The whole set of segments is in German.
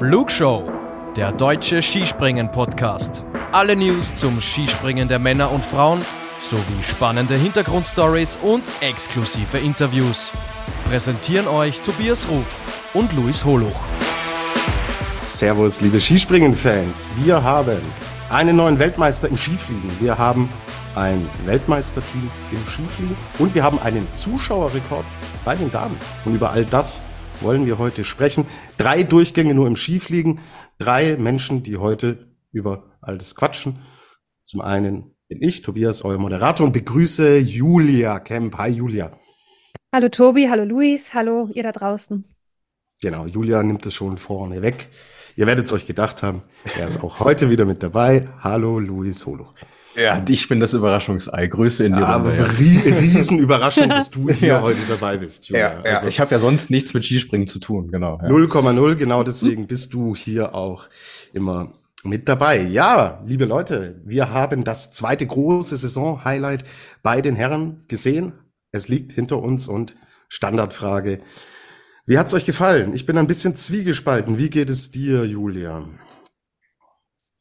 Flugshow, der deutsche Skispringen-Podcast. Alle News zum Skispringen der Männer und Frauen sowie spannende Hintergrundstories und exklusive Interviews. Präsentieren euch Tobias Ruf und Luis Holuch. Servus, liebe Skispringen-Fans. Wir haben einen neuen Weltmeister im Skifliegen. Wir haben ein Weltmeisterteam im Skifliegen und wir haben einen Zuschauerrekord bei den Damen. Und über all das wollen wir heute sprechen. Drei Durchgänge nur im Skifliegen, drei Menschen, die heute über all das quatschen. Zum einen bin ich, Tobias, euer Moderator und begrüße Julia Kemp. Hi Julia. Hallo Tobi, hallo Luis, hallo ihr da draußen. Genau, Julia nimmt es schon vorne weg. Ihr werdet es euch gedacht haben, er ist auch heute wieder mit dabei. Hallo Luis Holo. Ja, ich bin das Überraschungsei. Grüße in die ja, Runde. Aber ja. Riesenüberraschung, dass du hier ja. heute dabei bist. Julia. Ja, ja. Also, ich habe ja sonst nichts mit Skispringen zu tun, genau. 0,0, genau deswegen bist du hier auch immer mit dabei. Ja, liebe Leute, wir haben das zweite große Saison-Highlight bei den Herren gesehen. Es liegt hinter uns und Standardfrage. Wie hat's euch gefallen? Ich bin ein bisschen zwiegespalten. Wie geht es dir, Julia?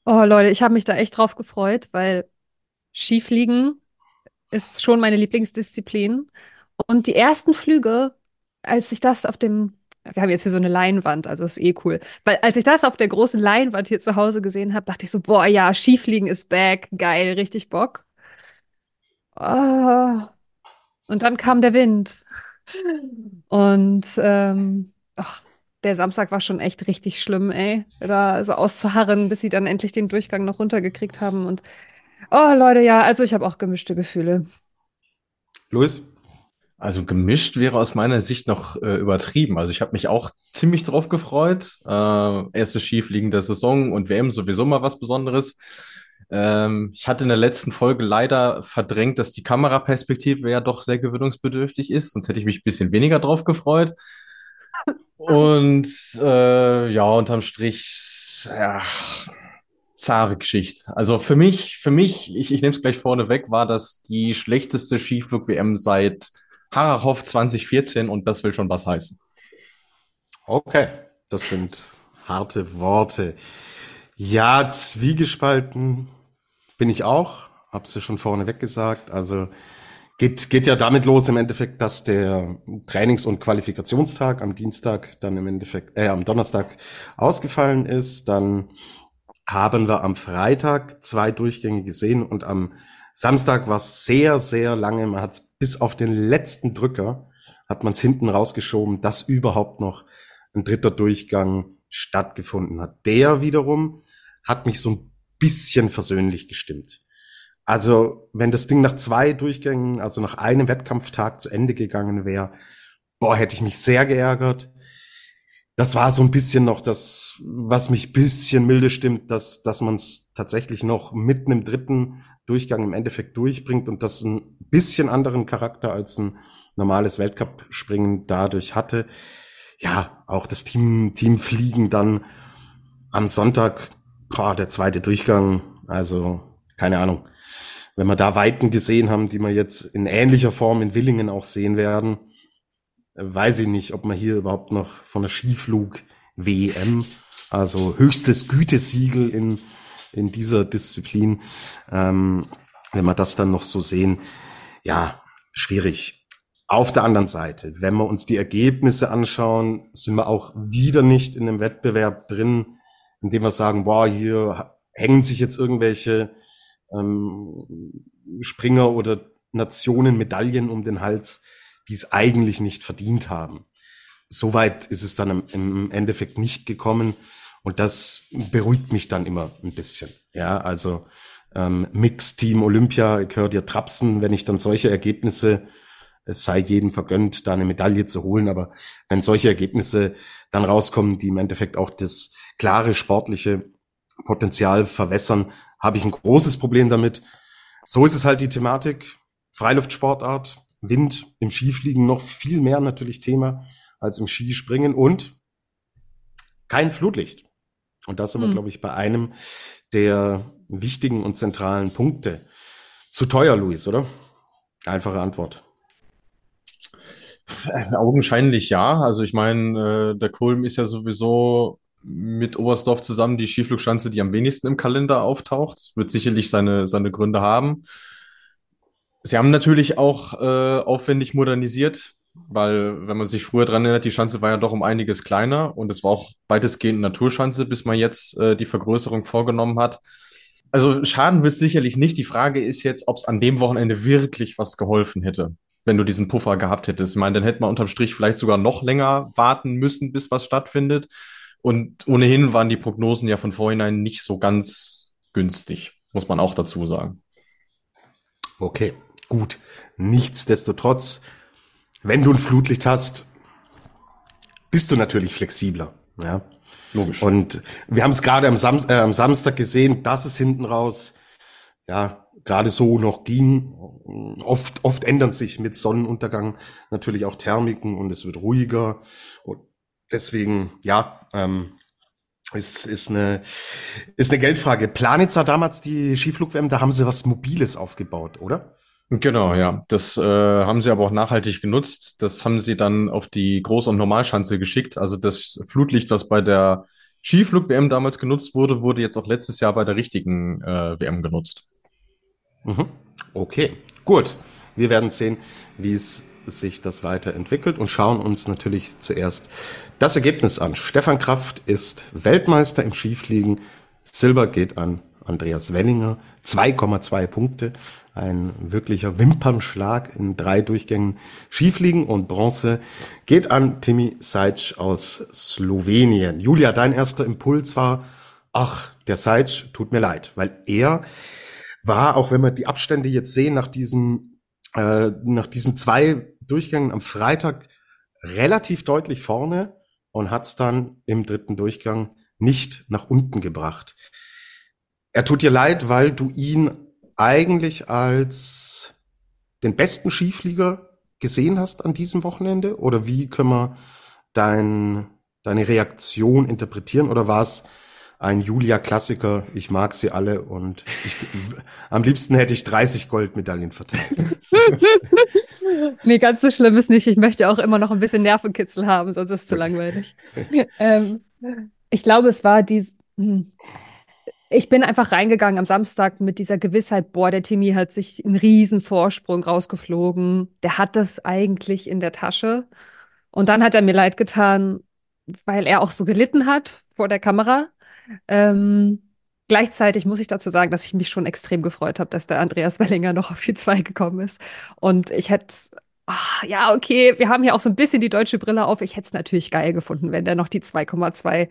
Oh Leute, ich habe mich da echt drauf gefreut, weil Skifliegen ist schon meine Lieblingsdisziplin. Und die ersten Flüge, als ich das auf dem, wir haben jetzt hier so eine Leinwand, also ist eh cool, weil als ich das auf der großen Leinwand hier zu Hause gesehen habe, dachte ich so, boah, ja, Skifliegen ist back, geil, richtig Bock. Oh. Und dann kam der Wind. Und ähm, ach, der Samstag war schon echt richtig schlimm, ey. Da so auszuharren, bis sie dann endlich den Durchgang noch runtergekriegt haben. Und Oh, Leute, ja, also ich habe auch gemischte Gefühle. Luis? Also gemischt wäre aus meiner Sicht noch äh, übertrieben. Also ich habe mich auch ziemlich drauf gefreut. Äh, erste Skifliegen der Saison und WM sowieso mal was Besonderes. Ähm, ich hatte in der letzten Folge leider verdrängt, dass die Kameraperspektive ja doch sehr gewöhnungsbedürftig ist. Sonst hätte ich mich ein bisschen weniger drauf gefreut. Und äh, ja, unterm Strich, ja, zahre Geschichte. Also für mich, für mich, ich, ich nehme es gleich vorne weg, war das die schlechteste Skiflug-WM seit Harachov 2014 und das will schon was heißen. Okay, das sind harte Worte. Ja, zwiegespalten bin ich auch, hab's ja schon vorne weg gesagt. Also geht, geht ja damit los im Endeffekt, dass der Trainings- und Qualifikationstag am Dienstag dann im Endeffekt, äh, am Donnerstag ausgefallen ist. Dann haben wir am Freitag zwei Durchgänge gesehen und am Samstag war es sehr, sehr lange. Man hat bis auf den letzten Drücker hat man es hinten rausgeschoben, dass überhaupt noch ein dritter Durchgang stattgefunden hat. Der wiederum hat mich so ein bisschen versöhnlich gestimmt. Also, wenn das Ding nach zwei Durchgängen, also nach einem Wettkampftag zu Ende gegangen wäre, boah, hätte ich mich sehr geärgert das war so ein bisschen noch das, was mich bisschen milde stimmt, dass, dass man es tatsächlich noch mitten im dritten Durchgang im Endeffekt durchbringt und das ein bisschen anderen Charakter als ein normales Weltcup-Springen dadurch hatte. Ja, auch das Team, Team Fliegen dann am Sonntag, boah, der zweite Durchgang, also keine Ahnung. Wenn wir da Weiten gesehen haben, die wir jetzt in ähnlicher Form in Willingen auch sehen werden, weiß ich nicht, ob man hier überhaupt noch von der Skiflug WM, also höchstes Gütesiegel in, in dieser Disziplin, ähm, wenn wir das dann noch so sehen, ja, schwierig. Auf der anderen Seite, wenn wir uns die Ergebnisse anschauen, sind wir auch wieder nicht in einem Wettbewerb drin, in dem wir sagen, boah, hier hängen sich jetzt irgendwelche ähm, Springer oder Nationen Medaillen um den Hals die es eigentlich nicht verdient haben. Soweit ist es dann im Endeffekt nicht gekommen und das beruhigt mich dann immer ein bisschen. Ja, also ähm, Mix Team Olympia, ich höre dir trapsen, wenn ich dann solche Ergebnisse, es sei jedem vergönnt, da eine Medaille zu holen, aber wenn solche Ergebnisse dann rauskommen, die im Endeffekt auch das klare sportliche Potenzial verwässern, habe ich ein großes Problem damit. So ist es halt die Thematik. Freiluftsportart, Wind im Skifliegen noch viel mehr natürlich Thema als im Skispringen und kein Flutlicht. Und das sind wir, hm. glaube ich, bei einem der wichtigen und zentralen Punkte. Zu teuer, Luis, oder? Einfache Antwort. Augenscheinlich ja. Also ich meine, äh, der Kulm ist ja sowieso mit Oberstdorf zusammen die Skiflugschanze, die am wenigsten im Kalender auftaucht. Wird sicherlich seine, seine Gründe haben. Sie haben natürlich auch äh, aufwendig modernisiert, weil, wenn man sich früher dran erinnert, die Schanze war ja doch um einiges kleiner und es war auch weitestgehend Naturschanze, bis man jetzt äh, die Vergrößerung vorgenommen hat. Also Schaden wird sicherlich nicht. Die Frage ist jetzt, ob es an dem Wochenende wirklich was geholfen hätte, wenn du diesen Puffer gehabt hättest. Ich meine, dann hätte man unterm Strich vielleicht sogar noch länger warten müssen, bis was stattfindet. Und ohnehin waren die Prognosen ja von vornherein nicht so ganz günstig, muss man auch dazu sagen. Okay, gut. Nichtsdestotrotz, wenn du ein Flutlicht hast, bist du natürlich flexibler. Ja. Logisch. Und wir haben es gerade am, Sam äh, am Samstag gesehen, dass es hinten raus, ja, gerade so noch ging. Oft, oft ändern sich mit Sonnenuntergang natürlich auch Thermiken und es wird ruhiger. Und deswegen, ja, ähm, ist, ist, eine, ist eine Geldfrage. Planitzer damals die Skiflug-WM, da haben sie was Mobiles aufgebaut, oder? Genau, ja. Das äh, haben sie aber auch nachhaltig genutzt. Das haben sie dann auf die Groß- und Normalschanze geschickt. Also das Flutlicht, was bei der Skiflug-WM damals genutzt wurde, wurde jetzt auch letztes Jahr bei der richtigen äh, WM genutzt. Mhm. Okay, gut. Wir werden sehen, wie es sich das weiterentwickelt und schauen uns natürlich zuerst das Ergebnis an. Stefan Kraft ist Weltmeister im Skifliegen. Silber geht an Andreas Wellinger. 2,2 Punkte ein wirklicher Wimpernschlag in drei Durchgängen Skifliegen und Bronze geht an Timmy Seitsch aus Slowenien. Julia, dein erster Impuls war, ach, der Seitsch tut mir leid, weil er war, auch wenn wir die Abstände jetzt sehen, nach diesem, äh, nach diesen zwei Durchgängen am Freitag relativ deutlich vorne und hat es dann im dritten Durchgang nicht nach unten gebracht. Er tut dir leid, weil du ihn eigentlich als den besten Skiflieger gesehen hast an diesem Wochenende? Oder wie können wir dein, deine Reaktion interpretieren? Oder war es ein Julia-Klassiker, ich mag sie alle und ich, am liebsten hätte ich 30 Goldmedaillen verteilt. nee, ganz so schlimm ist nicht. Ich möchte auch immer noch ein bisschen Nervenkitzel haben, sonst ist es zu langweilig. ähm, ich glaube, es war dies, hm, ich bin einfach reingegangen am Samstag mit dieser Gewissheit, boah, der Timmy hat sich einen riesen Vorsprung rausgeflogen. Der hat das eigentlich in der Tasche. Und dann hat er mir leid getan, weil er auch so gelitten hat vor der Kamera. Ähm, gleichzeitig muss ich dazu sagen, dass ich mich schon extrem gefreut habe, dass der Andreas Wellinger noch auf die zwei gekommen ist. Und ich hätte ach, ja, okay, wir haben hier auch so ein bisschen die deutsche Brille auf. Ich hätte es natürlich geil gefunden, wenn der noch die 2,2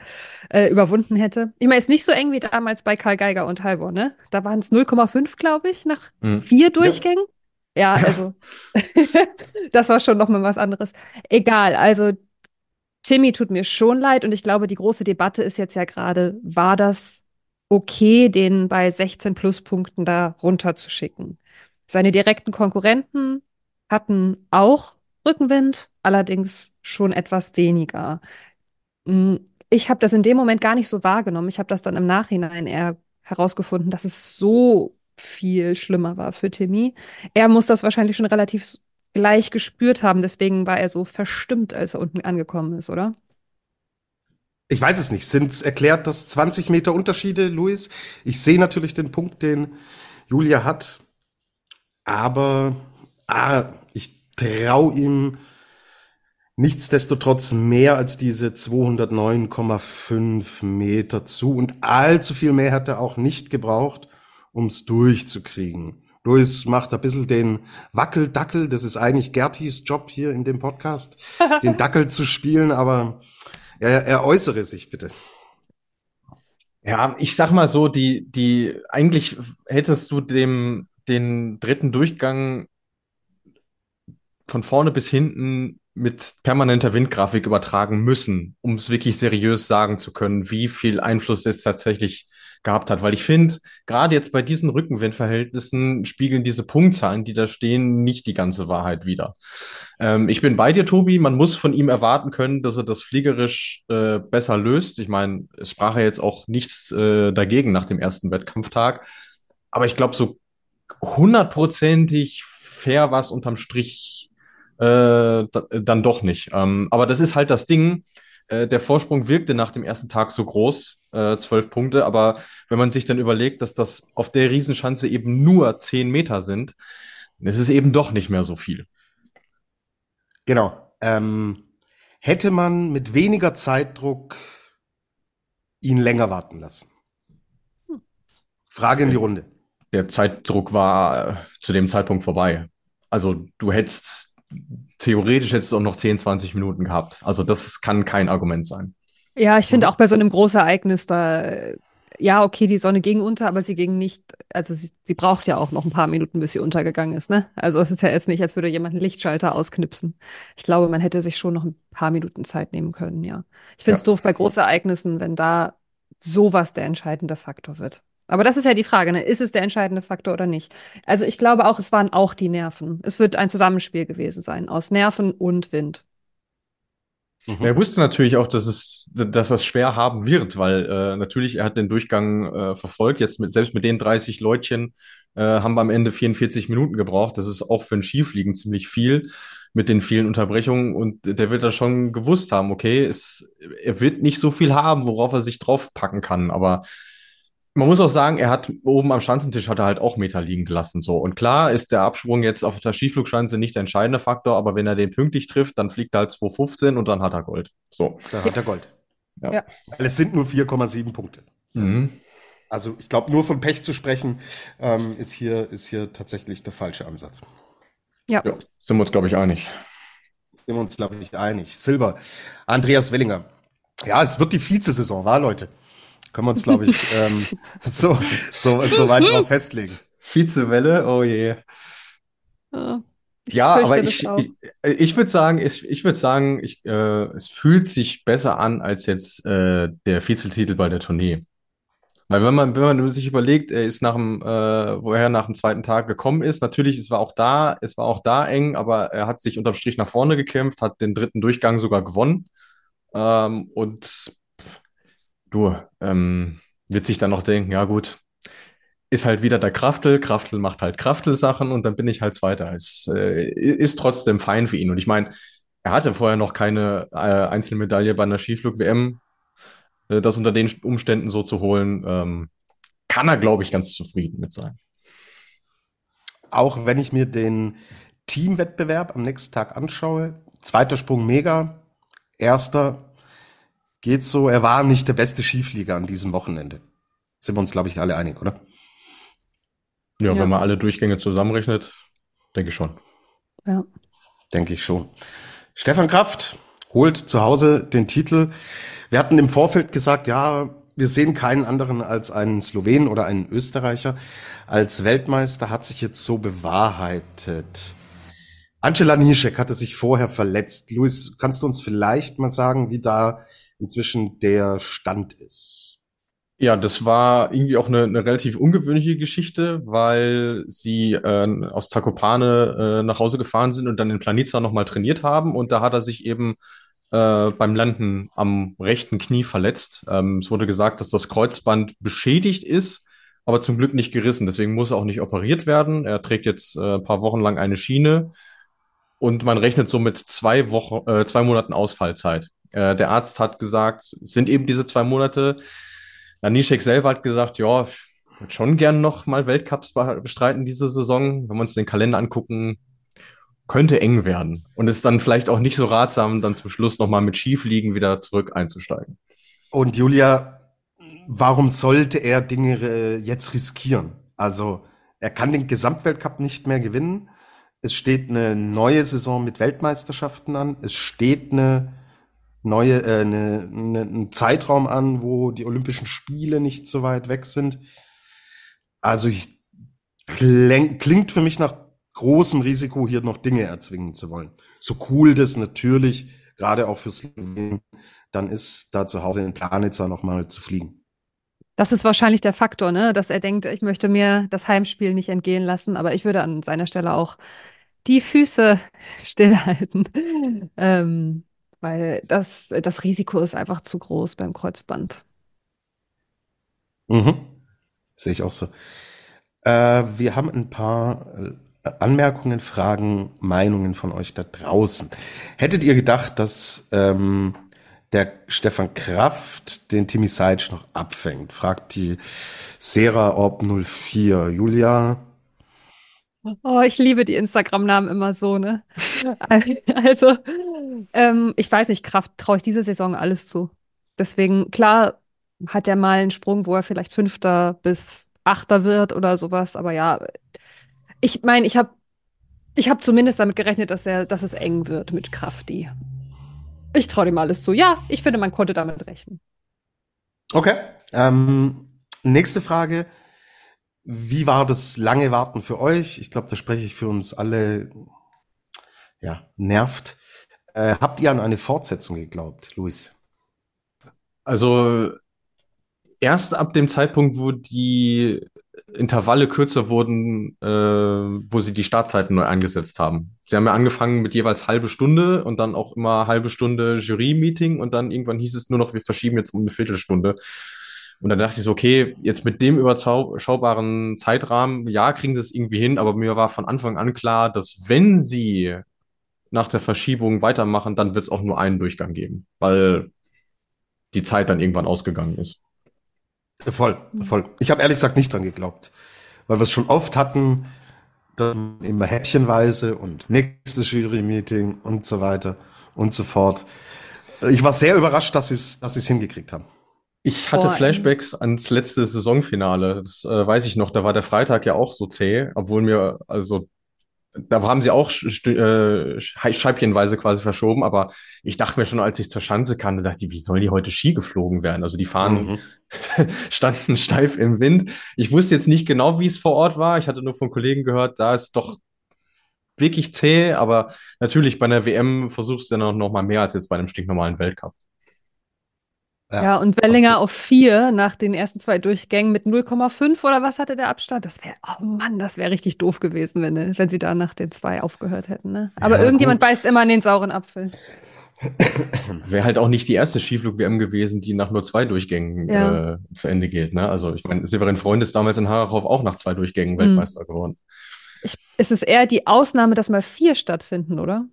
äh, überwunden hätte. Ich meine, ist nicht so eng wie damals bei Karl Geiger und Halvor, ne? Da waren es 0,5, glaube ich, nach hm. vier Durchgängen. Ja, ja also das war schon noch mal was anderes. Egal, also Timmy tut mir schon leid und ich glaube, die große Debatte ist jetzt ja gerade, war das okay, den bei 16 Pluspunkten da runterzuschicken? Seine direkten Konkurrenten hatten auch Rückenwind, allerdings schon etwas weniger. Hm, ich habe das in dem Moment gar nicht so wahrgenommen. Ich habe das dann im Nachhinein eher herausgefunden, dass es so viel schlimmer war für Timmy. Er muss das wahrscheinlich schon relativ gleich gespürt haben. Deswegen war er so verstimmt, als er unten angekommen ist, oder? Ich weiß es nicht. Sind erklärt das 20 Meter Unterschiede, Luis? Ich sehe natürlich den Punkt, den Julia hat. Aber ah, ich traue ihm nichtsdestotrotz mehr als diese 209,5 Meter zu und allzu viel mehr hat er auch nicht gebraucht, ums durchzukriegen. Luis macht ein bisschen den Wackeldackel, das ist eigentlich Gertis Job hier in dem Podcast, den Dackel zu spielen, aber er, er äußere sich bitte. Ja, ich sag mal so, die, die, eigentlich hättest du dem, den dritten Durchgang von vorne bis hinten mit permanenter Windgrafik übertragen müssen, um es wirklich seriös sagen zu können, wie viel Einfluss es tatsächlich gehabt hat. Weil ich finde, gerade jetzt bei diesen Rückenwindverhältnissen spiegeln diese Punktzahlen, die da stehen, nicht die ganze Wahrheit wider. Ähm, ich bin bei dir, Tobi. Man muss von ihm erwarten können, dass er das fliegerisch äh, besser löst. Ich meine, es sprach ja jetzt auch nichts äh, dagegen nach dem ersten Wettkampftag. Aber ich glaube, so hundertprozentig fair war es unterm Strich äh, dann doch nicht. Ähm, aber das ist halt das Ding, äh, der Vorsprung wirkte nach dem ersten Tag so groß, äh, zwölf Punkte, aber wenn man sich dann überlegt, dass das auf der Riesenschanze eben nur zehn Meter sind, dann ist es eben doch nicht mehr so viel. Genau. Ähm, hätte man mit weniger Zeitdruck ihn länger warten lassen? Frage in die Runde. Der Zeitdruck war äh, zu dem Zeitpunkt vorbei. Also du hättest theoretisch hättest du auch noch 10, 20 Minuten gehabt. Also das kann kein Argument sein. Ja, ich finde auch bei so einem Großereignis da, ja, okay, die Sonne ging unter, aber sie ging nicht, also sie, sie braucht ja auch noch ein paar Minuten, bis sie untergegangen ist, ne? Also es ist ja jetzt nicht, als würde jemand einen Lichtschalter ausknipsen. Ich glaube, man hätte sich schon noch ein paar Minuten Zeit nehmen können, ja. Ich finde es ja. doof bei Großereignissen, wenn da sowas der entscheidende Faktor wird. Aber das ist ja die Frage, ne? ist es der entscheidende Faktor oder nicht? Also ich glaube auch, es waren auch die Nerven. Es wird ein Zusammenspiel gewesen sein aus Nerven und Wind. Mhm. Er wusste natürlich auch, dass es, dass das schwer haben wird, weil äh, natürlich er hat den Durchgang äh, verfolgt. Jetzt mit, selbst mit den 30 Leutchen äh, haben wir am Ende 44 Minuten gebraucht. Das ist auch für ein Skifliegen ziemlich viel mit den vielen Unterbrechungen und der wird da schon gewusst haben, okay, es, er wird nicht so viel haben, worauf er sich draufpacken kann, aber man muss auch sagen, er hat oben am Schanzentisch hat er halt auch Meter liegen gelassen. So. Und klar ist der Absprung jetzt auf der Skiflugschanze nicht der entscheidende Faktor, aber wenn er den pünktlich trifft, dann fliegt er halt 2,15 und dann hat er Gold. So. Dann hat er Gold. Ja. ja. Weil es sind nur 4,7 Punkte. So. Mhm. Also ich glaube, nur von Pech zu sprechen, ähm, ist, hier, ist hier tatsächlich der falsche Ansatz. Ja. ja sind wir uns, glaube ich, einig. Sind wir uns, glaube ich, einig. Silber. Andreas Wellinger. Ja, es wird die Vizesaison, war, Leute? Können wir uns, glaube ich, ähm, so, so, so weit drauf festlegen. Vizewelle, oh je. Ja, ja aber ich, ich, ich würde sagen, ich, ich würde sagen, ich, äh, es fühlt sich besser an als jetzt äh, der Vizetitel bei der Tournee. Weil wenn man, wenn man sich überlegt, er ist nach dem, äh, woher nach dem zweiten Tag gekommen ist, natürlich, es war auch da, es war auch da eng, aber er hat sich unterm Strich nach vorne gekämpft, hat den dritten Durchgang sogar gewonnen. Ähm, und du, ähm, wird sich dann noch denken, ja gut, ist halt wieder der Kraftel, Kraftel macht halt Kraftel-Sachen und dann bin ich halt Zweiter. Es äh, ist trotzdem fein für ihn. Und ich meine, er hatte vorher noch keine äh, Einzelmedaille bei einer Skiflug-WM. Äh, das unter den Umständen so zu holen, ähm, kann er, glaube ich, ganz zufrieden mit sein. Auch wenn ich mir den Teamwettbewerb am nächsten Tag anschaue, zweiter Sprung mega, erster geht so, er war nicht der beste Skiflieger an diesem Wochenende. Sind wir uns, glaube ich, alle einig, oder? Ja, ja, wenn man alle Durchgänge zusammenrechnet, denke ich schon. Ja. Denke ich schon. Stefan Kraft holt zu Hause den Titel. Wir hatten im Vorfeld gesagt, ja, wir sehen keinen anderen als einen Slowenen oder einen Österreicher als Weltmeister, hat sich jetzt so bewahrheitet. Angela Nischek hatte sich vorher verletzt. Luis, kannst du uns vielleicht mal sagen, wie da inzwischen der Stand ist. Ja, das war irgendwie auch eine, eine relativ ungewöhnliche Geschichte, weil sie äh, aus Zakopane äh, nach Hause gefahren sind und dann in Planica nochmal trainiert haben. Und da hat er sich eben äh, beim Landen am rechten Knie verletzt. Ähm, es wurde gesagt, dass das Kreuzband beschädigt ist, aber zum Glück nicht gerissen. Deswegen muss er auch nicht operiert werden. Er trägt jetzt äh, ein paar Wochen lang eine Schiene und man rechnet so mit zwei Wochen, äh, zwei Monaten Ausfallzeit. Äh, der Arzt hat gesagt, sind eben diese zwei Monate. Nanischek selber hat gesagt, ja, ich würde schon gern noch mal Weltcups bestreiten diese Saison. Wenn wir uns den Kalender angucken, könnte eng werden. Und ist dann vielleicht auch nicht so ratsam, dann zum Schluss noch mal mit Schiefliegen wieder zurück einzusteigen. Und Julia, warum sollte er Dinge äh, jetzt riskieren? Also, er kann den Gesamtweltcup nicht mehr gewinnen. Es steht eine neue Saison mit Weltmeisterschaften an. Es steht eine neue, äh, eine, eine, einen Zeitraum an, wo die Olympischen Spiele nicht so weit weg sind. Also ich, kling, klingt für mich nach großem Risiko, hier noch Dinge erzwingen zu wollen. So cool das natürlich, gerade auch fürs Leben, dann ist da zu Hause in Planitzer nochmal zu fliegen. Das ist wahrscheinlich der Faktor, ne? dass er denkt, ich möchte mir das Heimspiel nicht entgehen lassen, aber ich würde an seiner Stelle auch die Füße stillhalten. ähm, weil das, das Risiko ist einfach zu groß beim Kreuzband. Mhm. Sehe ich auch so. Äh, wir haben ein paar äh, Anmerkungen, Fragen, Meinungen von euch da draußen. Hättet ihr gedacht, dass ähm, der Stefan Kraft den Timmy Seitsch noch abfängt, fragt die Sera Orb 04. Julia, Oh, ich liebe die Instagram-Namen immer so, ne? Also, ähm, ich weiß nicht, Kraft traue ich diese Saison alles zu. Deswegen, klar, hat er mal einen Sprung, wo er vielleicht Fünfter bis Achter wird oder sowas. Aber ja, ich meine, ich habe ich hab zumindest damit gerechnet, dass er, dass es eng wird mit Krafti. Ich traue dem alles zu. Ja, ich finde, man konnte damit rechnen. Okay. Ähm, nächste Frage. Wie war das lange Warten für euch? Ich glaube, da spreche ich für uns alle. Ja, nervt. Äh, habt ihr an eine Fortsetzung geglaubt, Luis? Also erst ab dem Zeitpunkt, wo die Intervalle kürzer wurden, äh, wo sie die Startzeiten neu eingesetzt haben. Sie haben ja angefangen mit jeweils halbe Stunde und dann auch immer halbe Stunde Jury-Meeting und dann irgendwann hieß es nur noch, wir verschieben jetzt um eine Viertelstunde. Und dann dachte ich so, okay, jetzt mit dem überschaubaren Zeitrahmen, ja, kriegen sie es irgendwie hin, aber mir war von Anfang an klar, dass wenn sie nach der Verschiebung weitermachen, dann wird es auch nur einen Durchgang geben, weil die Zeit dann irgendwann ausgegangen ist. Voll, voll. Ich habe ehrlich gesagt nicht dran geglaubt, weil wir es schon oft hatten, dann immer häppchenweise und nächstes Jury-Meeting und so weiter und so fort. Ich war sehr überrascht, dass sie es dass hingekriegt haben. Ich hatte Boah, Flashbacks ans letzte Saisonfinale. Das äh, weiß ich noch. Da war der Freitag ja auch so zäh, obwohl mir, also, da haben sie auch äh, scheibchenweise quasi verschoben. Aber ich dachte mir schon, als ich zur Schanze kam, dachte ich, wie sollen die heute Ski geflogen werden? Also die Fahnen mhm. standen steif im Wind. Ich wusste jetzt nicht genau, wie es vor Ort war. Ich hatte nur von Kollegen gehört, da ist doch wirklich zäh. Aber natürlich bei einer WM versuchst du dann auch noch mal mehr als jetzt bei einem stinknormalen Weltcup. Ja, ja, und Wellinger absolut. auf vier nach den ersten zwei Durchgängen mit 0,5 oder was hatte der Abstand? Das wäre, oh Mann, das wäre richtig doof gewesen, wenn, wenn sie da nach den zwei aufgehört hätten. Ne? Aber ja, irgendjemand gut. beißt immer an den sauren Apfel. Wäre halt auch nicht die erste Skiflug-WM gewesen, die nach nur zwei Durchgängen ja. äh, zu Ende geht. Ne? Also ich meine, Severin Freund ist damals in Harachow auch nach zwei Durchgängen mhm. Weltmeister geworden. Ich, es ist eher die Ausnahme, dass mal vier stattfinden, oder?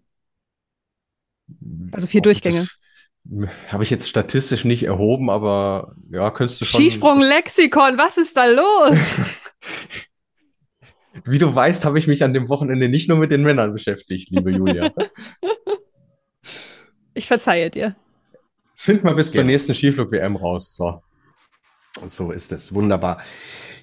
Also vier Ob Durchgänge. Das, habe ich jetzt statistisch nicht erhoben, aber ja, könntest du schon. Skisprung-Lexikon, was ist da los? Wie du weißt, habe ich mich an dem Wochenende nicht nur mit den Männern beschäftigt, liebe Julia. ich verzeihe dir. Find mal bis ja. zur nächsten Skiflug-WM raus. So. so ist es. Wunderbar.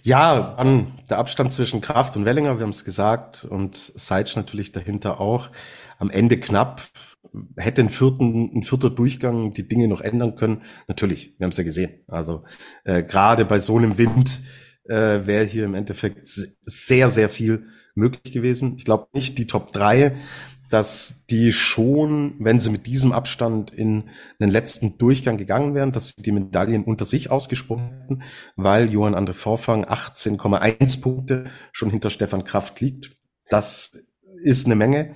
Ja, an der Abstand zwischen Kraft und Wellinger, wir haben es gesagt, und Seitsch natürlich dahinter auch. Am Ende knapp hätte ein, vierten, ein vierter Durchgang die Dinge noch ändern können? Natürlich, wir haben es ja gesehen. Also äh, gerade bei so einem Wind äh, wäre hier im Endeffekt sehr, sehr viel möglich gewesen. Ich glaube nicht die Top 3, dass die schon, wenn sie mit diesem Abstand in den letzten Durchgang gegangen wären, dass sie die Medaillen unter sich ausgesprochen hätten, weil Johann André Vorfang 18,1 Punkte schon hinter Stefan Kraft liegt. Das ist eine Menge.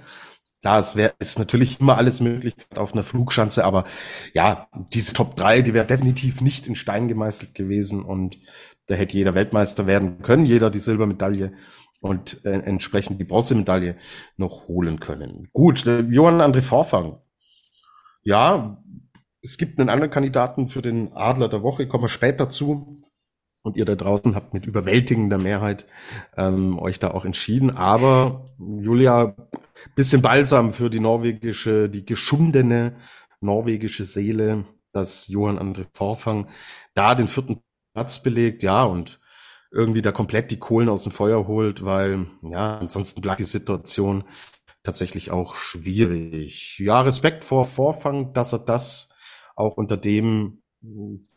Klar, es wäre ist natürlich immer alles möglich auf einer Flugschanze, aber ja, diese Top 3, die wäre definitiv nicht in Stein gemeißelt gewesen und da hätte jeder Weltmeister werden können, jeder die Silbermedaille und äh, entsprechend die Bronzemedaille noch holen können. Gut, Johann André Vorfang. Ja, es gibt einen anderen Kandidaten für den Adler der Woche, kommen wir später zu. Und ihr da draußen habt mit überwältigender Mehrheit ähm, euch da auch entschieden. Aber Julia, bisschen Balsam für die norwegische, die geschundene norwegische Seele, dass Johann André Vorfang da den vierten Platz belegt, ja, und irgendwie da komplett die Kohlen aus dem Feuer holt, weil, ja, ansonsten bleibt die Situation tatsächlich auch schwierig. Ja, Respekt vor Vorfang, dass er das auch unter dem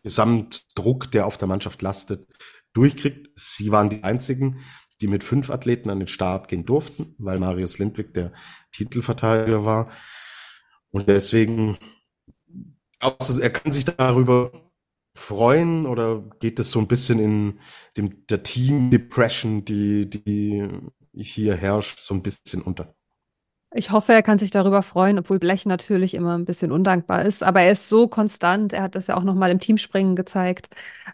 Gesamtdruck, der auf der Mannschaft lastet, durchkriegt. Sie waren die einzigen, die mit fünf Athleten an den Start gehen durften, weil Marius Lindwig der Titelverteidiger war. Und deswegen, also er kann sich darüber freuen oder geht es so ein bisschen in dem, der Team Depression, die, die hier herrscht, so ein bisschen unter? Ich hoffe, er kann sich darüber freuen, obwohl Blech natürlich immer ein bisschen undankbar ist. Aber er ist so konstant. Er hat das ja auch nochmal im Teamspringen gezeigt.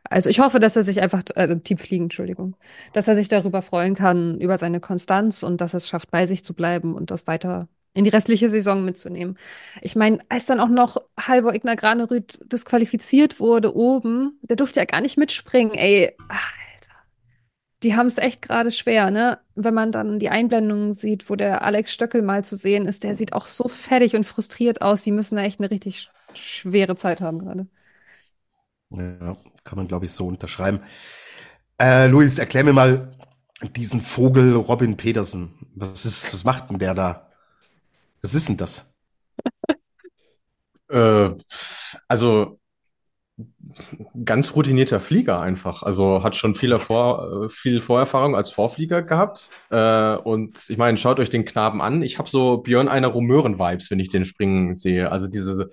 Also ich hoffe, dass er sich einfach, also im Teamfliegen, Entschuldigung, dass er sich darüber freuen kann, über seine Konstanz und dass er es schafft, bei sich zu bleiben und das weiter in die restliche Saison mitzunehmen. Ich meine, als dann auch noch Halvor Ignar Granerüth disqualifiziert wurde oben, der durfte ja gar nicht mitspringen. Ey, Alter. Die haben es echt gerade schwer, ne? Wenn man dann die Einblendungen sieht, wo der Alex Stöckel mal zu sehen ist, der sieht auch so fertig und frustriert aus. Die müssen da echt eine richtig schwere Zeit haben gerade. Ja, kann man, glaube ich, so unterschreiben. Äh, Luis, erklär mir mal diesen Vogel Robin Petersen. Was ist, was macht denn der da? Was ist denn das? Äh, also ganz routinierter Flieger einfach. Also hat schon viel, Vor viel Vorerfahrung als Vorflieger gehabt. Äh, und ich meine, schaut euch den Knaben an. Ich habe so Björn einer Rumören-Vibes, wenn ich den springen sehe. Also diese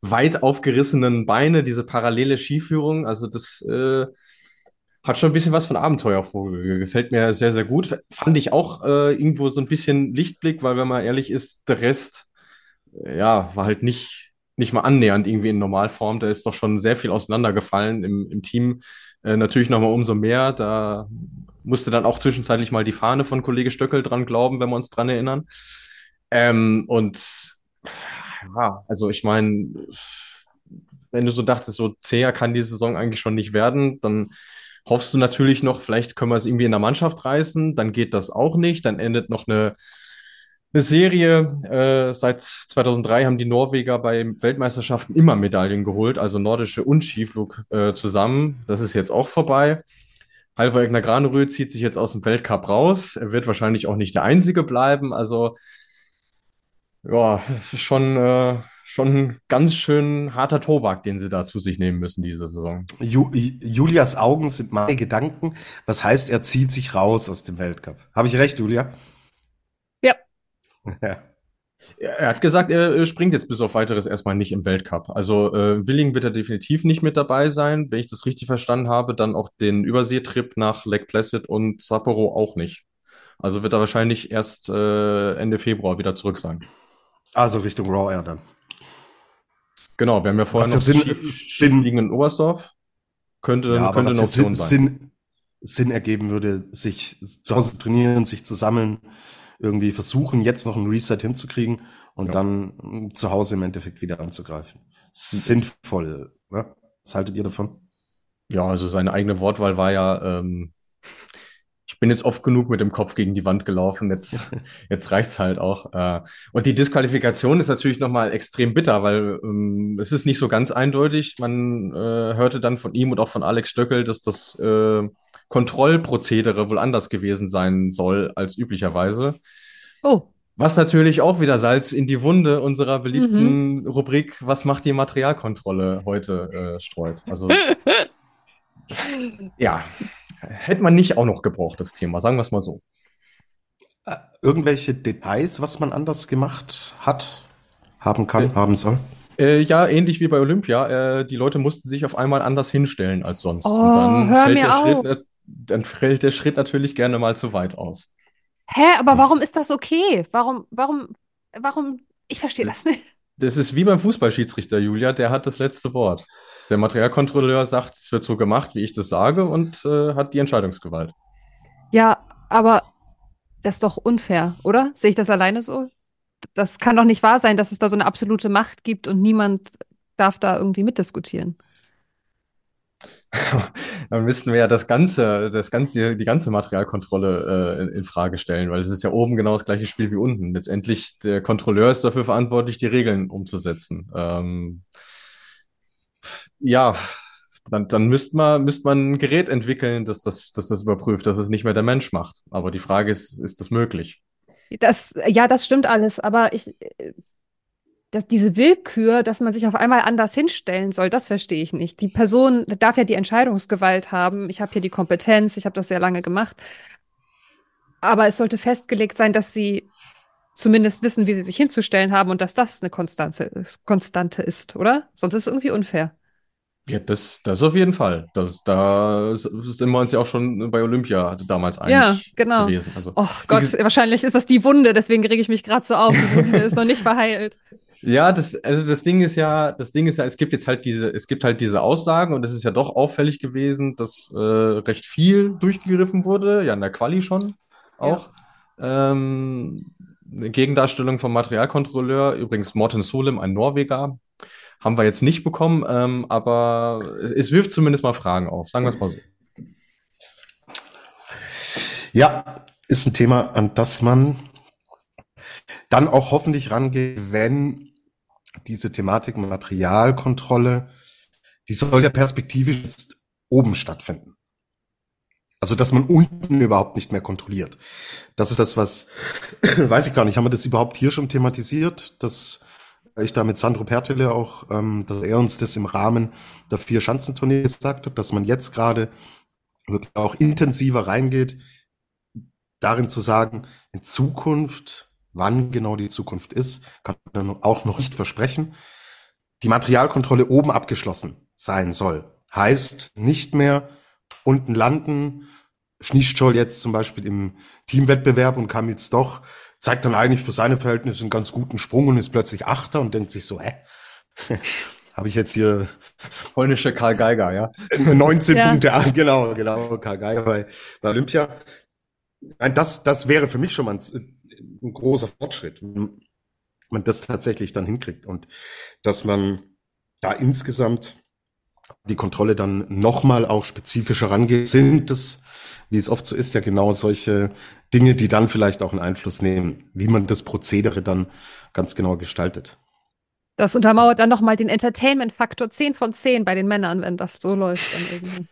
weit aufgerissenen Beine, diese parallele Skiführung. Also das äh, hat schon ein bisschen was von Abenteuervogel. Gefällt mir sehr, sehr gut. Fand ich auch äh, irgendwo so ein bisschen Lichtblick, weil wenn man ehrlich ist, der Rest, äh, ja, war halt nicht, nicht mal annähernd irgendwie in Normalform. Da ist doch schon sehr viel auseinandergefallen im, im Team. Äh, natürlich nochmal umso mehr. Da musste dann auch zwischenzeitlich mal die Fahne von Kollege Stöckel dran glauben, wenn wir uns dran erinnern. Ähm, und ja, also ich meine, wenn du so dachtest, so zäher kann die Saison eigentlich schon nicht werden, dann hoffst du natürlich noch, vielleicht können wir es irgendwie in der Mannschaft reißen, dann geht das auch nicht, dann endet noch eine, eine Serie. Äh, seit 2003 haben die Norweger bei Weltmeisterschaften immer Medaillen geholt, also nordische und Skiflug äh, zusammen. Das ist jetzt auch vorbei. Halvor Egner Graneröd zieht sich jetzt aus dem Weltcup raus. Er wird wahrscheinlich auch nicht der Einzige bleiben. Also, ja, schon äh, schon ganz schön harter Tobak, den sie da zu sich nehmen müssen diese Saison. Ju Julias Augen sind meine Gedanken. Was heißt, er zieht sich raus aus dem Weltcup? Habe ich recht, Julia? Ja. Er hat gesagt, er springt jetzt bis auf weiteres erstmal nicht im Weltcup. Also äh, Willing wird er definitiv nicht mit dabei sein. Wenn ich das richtig verstanden habe, dann auch den Überseetrip nach Lake Placid und Sapporo auch nicht. Also wird er wahrscheinlich erst äh, Ende Februar wieder zurück sein. Also Richtung Raw Air dann. Genau, wir haben ja vorher was noch Sinn, Sinn, liegen in Oberstdorf. Könnte, ja, könnte eine Option Sinn, sein. Sinn, Sinn ergeben würde, sich zu Hause trainieren, sich zu sammeln, irgendwie versuchen, jetzt noch einen Reset hinzukriegen und ja. dann zu Hause im Endeffekt wieder anzugreifen. Sinnvoll, ne? Was haltet ihr davon? Ja, also seine eigene Wortwahl war ja, ähm, ich bin jetzt oft genug mit dem Kopf gegen die Wand gelaufen, jetzt, jetzt reicht's halt auch. Äh. Und die Disqualifikation ist natürlich nochmal extrem bitter, weil ähm, es ist nicht so ganz eindeutig. Man äh, hörte dann von ihm und auch von Alex Stöckel, dass das äh, Kontrollprozedere wohl anders gewesen sein soll als üblicherweise. Oh. Was natürlich auch wieder Salz in die Wunde unserer beliebten mhm. Rubrik Was macht die Materialkontrolle heute äh, streut. Also ja, hätte man nicht auch noch gebraucht, das Thema, sagen wir es mal so. Äh, irgendwelche Details, was man anders gemacht hat, haben kann, äh, haben soll? Äh, ja, ähnlich wie bei Olympia. Äh, die Leute mussten sich auf einmal anders hinstellen als sonst. Oh, Und dann, hör fällt mir der auf. Schritt, dann fällt der Schritt natürlich gerne mal zu weit aus. Hä, aber warum ist das okay? Warum, warum, warum? Ich verstehe das nicht. Das ist wie beim Fußballschiedsrichter, Julia, der hat das letzte Wort. Der Materialkontrolleur sagt, es wird so gemacht, wie ich das sage und äh, hat die Entscheidungsgewalt. Ja, aber das ist doch unfair, oder? Sehe ich das alleine so? Das kann doch nicht wahr sein, dass es da so eine absolute Macht gibt und niemand darf da irgendwie mitdiskutieren. Dann müssten wir ja das ganze, das ganze, die ganze Materialkontrolle äh, in, in, Frage stellen, weil es ist ja oben genau das gleiche Spiel wie unten. Letztendlich der Kontrolleur ist dafür verantwortlich, die Regeln umzusetzen. Ähm, ja, dann, dann müsste man, müsst man ein Gerät entwickeln, das, das, das das überprüft, dass es nicht mehr der Mensch macht. Aber die Frage ist, ist das möglich? Das, ja, das stimmt alles, aber ich, dass diese Willkür, dass man sich auf einmal anders hinstellen soll, das verstehe ich nicht. Die Person darf ja die Entscheidungsgewalt haben. Ich habe hier die Kompetenz, ich habe das sehr lange gemacht. Aber es sollte festgelegt sein, dass sie zumindest wissen, wie sie sich hinzustellen haben und dass das eine Konstante, Konstante ist, oder? Sonst ist es irgendwie unfair. Ja, das, das auf jeden Fall. Das, da sind wir uns ja auch schon bei Olympia damals einig ja, genau. gewesen. Also, oh Gott, wahrscheinlich ist das die Wunde, deswegen rege ich mich gerade so auf. Die Wunde ist noch nicht verheilt. Ja, das, also das Ding ist ja, das Ding ist ja, es gibt jetzt halt diese, es gibt halt diese Aussagen und es ist ja doch auffällig gewesen, dass äh, recht viel durchgegriffen wurde, ja in der Quali schon auch. Ja. Ähm, eine Gegendarstellung vom Materialkontrolleur, übrigens Morten Solem, ein Norweger, haben wir jetzt nicht bekommen, ähm, aber es wirft zumindest mal Fragen auf, sagen wir es mal so. Ja, ist ein Thema, an das man dann auch hoffentlich rangeht, wenn diese Thematik Materialkontrolle, die soll ja perspektivisch jetzt oben stattfinden. Also, dass man unten überhaupt nicht mehr kontrolliert. Das ist das, was, weiß ich gar nicht, haben wir das überhaupt hier schon thematisiert, dass ich da mit Sandro Pertile auch, ähm, dass er uns das im Rahmen der vier Schanzentournee gesagt hat, dass man jetzt gerade wirklich auch intensiver reingeht, darin zu sagen, in Zukunft, wann genau die Zukunft ist, kann man auch noch nicht versprechen, die Materialkontrolle oben abgeschlossen sein soll. Heißt nicht mehr unten landen, Schnischzoll jetzt zum Beispiel im Teamwettbewerb und kam jetzt doch zeigt dann eigentlich für seine Verhältnisse einen ganz guten Sprung und ist plötzlich Achter und denkt sich so, hä? Habe ich jetzt hier polnische Karl Geiger, ja? 19 ja. Punkte, ah, genau, genau, Karl Geiger bei, bei Olympia. Nein, das, das wäre für mich schon mal ein, ein großer Fortschritt, wenn man das tatsächlich dann hinkriegt und dass man da insgesamt die Kontrolle dann nochmal auch spezifischer rangeht, sind das wie es oft so ist, ja genau solche Dinge, die dann vielleicht auch einen Einfluss nehmen, wie man das Prozedere dann ganz genau gestaltet. Das untermauert dann nochmal den Entertainment-Faktor 10 von 10 bei den Männern, wenn das so läuft dann irgendwie.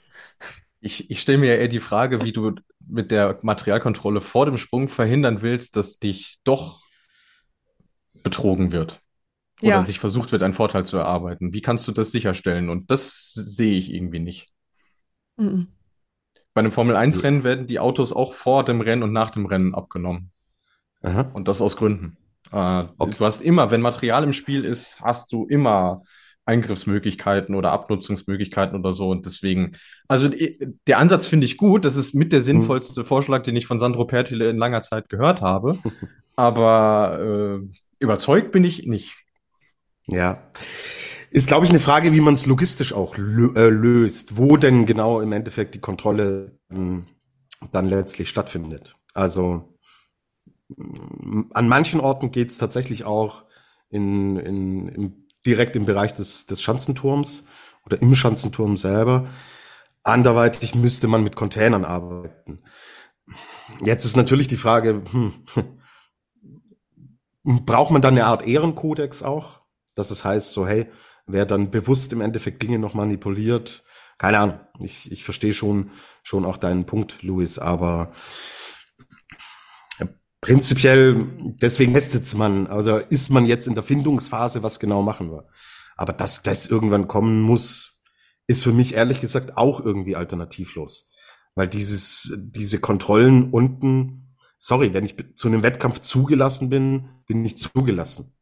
Ich, ich stelle mir ja eher die Frage, wie du mit der Materialkontrolle vor dem Sprung verhindern willst, dass dich doch betrogen wird. Oder ja. sich versucht wird, einen Vorteil zu erarbeiten. Wie kannst du das sicherstellen? Und das sehe ich irgendwie nicht. Mhm. Bei einem Formel-1-Rennen werden die Autos auch vor dem Rennen und nach dem Rennen abgenommen. Aha. Und das aus Gründen. Äh, okay. Du hast immer, wenn Material im Spiel ist, hast du immer Eingriffsmöglichkeiten oder Abnutzungsmöglichkeiten oder so. Und deswegen, also der Ansatz finde ich gut. Das ist mit der hm. sinnvollste hm. Vorschlag, den ich von Sandro Pertile in langer Zeit gehört habe. Aber äh, überzeugt bin ich nicht. Ja. Ist, glaube ich, eine Frage, wie man es logistisch auch lö äh, löst, wo denn genau im Endeffekt die Kontrolle ähm, dann letztlich stattfindet. Also an manchen Orten geht es tatsächlich auch in, in, in, direkt im Bereich des, des Schanzenturms oder im Schanzenturm selber. Anderweitig müsste man mit Containern arbeiten. Jetzt ist natürlich die Frage, hm, braucht man dann eine Art Ehrenkodex auch? Dass es heißt so, hey, wer dann bewusst im Endeffekt Dinge noch manipuliert. Keine Ahnung. Ich, ich verstehe schon, schon auch deinen Punkt, Luis, aber prinzipiell, deswegen testet man. Also ist man jetzt in der Findungsphase, was genau machen wir. Aber dass das irgendwann kommen muss, ist für mich ehrlich gesagt auch irgendwie alternativlos. Weil dieses, diese Kontrollen unten, sorry, wenn ich zu einem Wettkampf zugelassen bin, bin ich zugelassen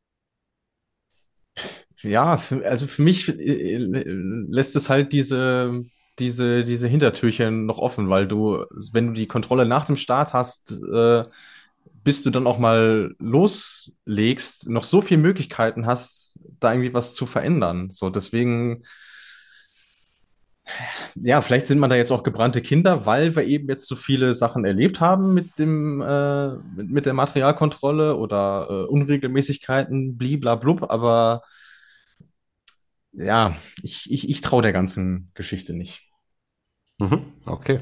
ja, für, also für mich äh, lässt es halt diese, diese, diese Hintertürchen noch offen, weil du, wenn du die Kontrolle nach dem Start hast, äh, bis du dann auch mal loslegst, noch so viele Möglichkeiten hast, da irgendwie was zu verändern. So, deswegen, ja, vielleicht sind man da jetzt auch gebrannte Kinder, weil wir eben jetzt so viele Sachen erlebt haben mit dem, äh, mit, mit der Materialkontrolle oder äh, Unregelmäßigkeiten, bliblablub, aber ja, ich, ich, ich traue der ganzen Geschichte nicht. Mhm, okay.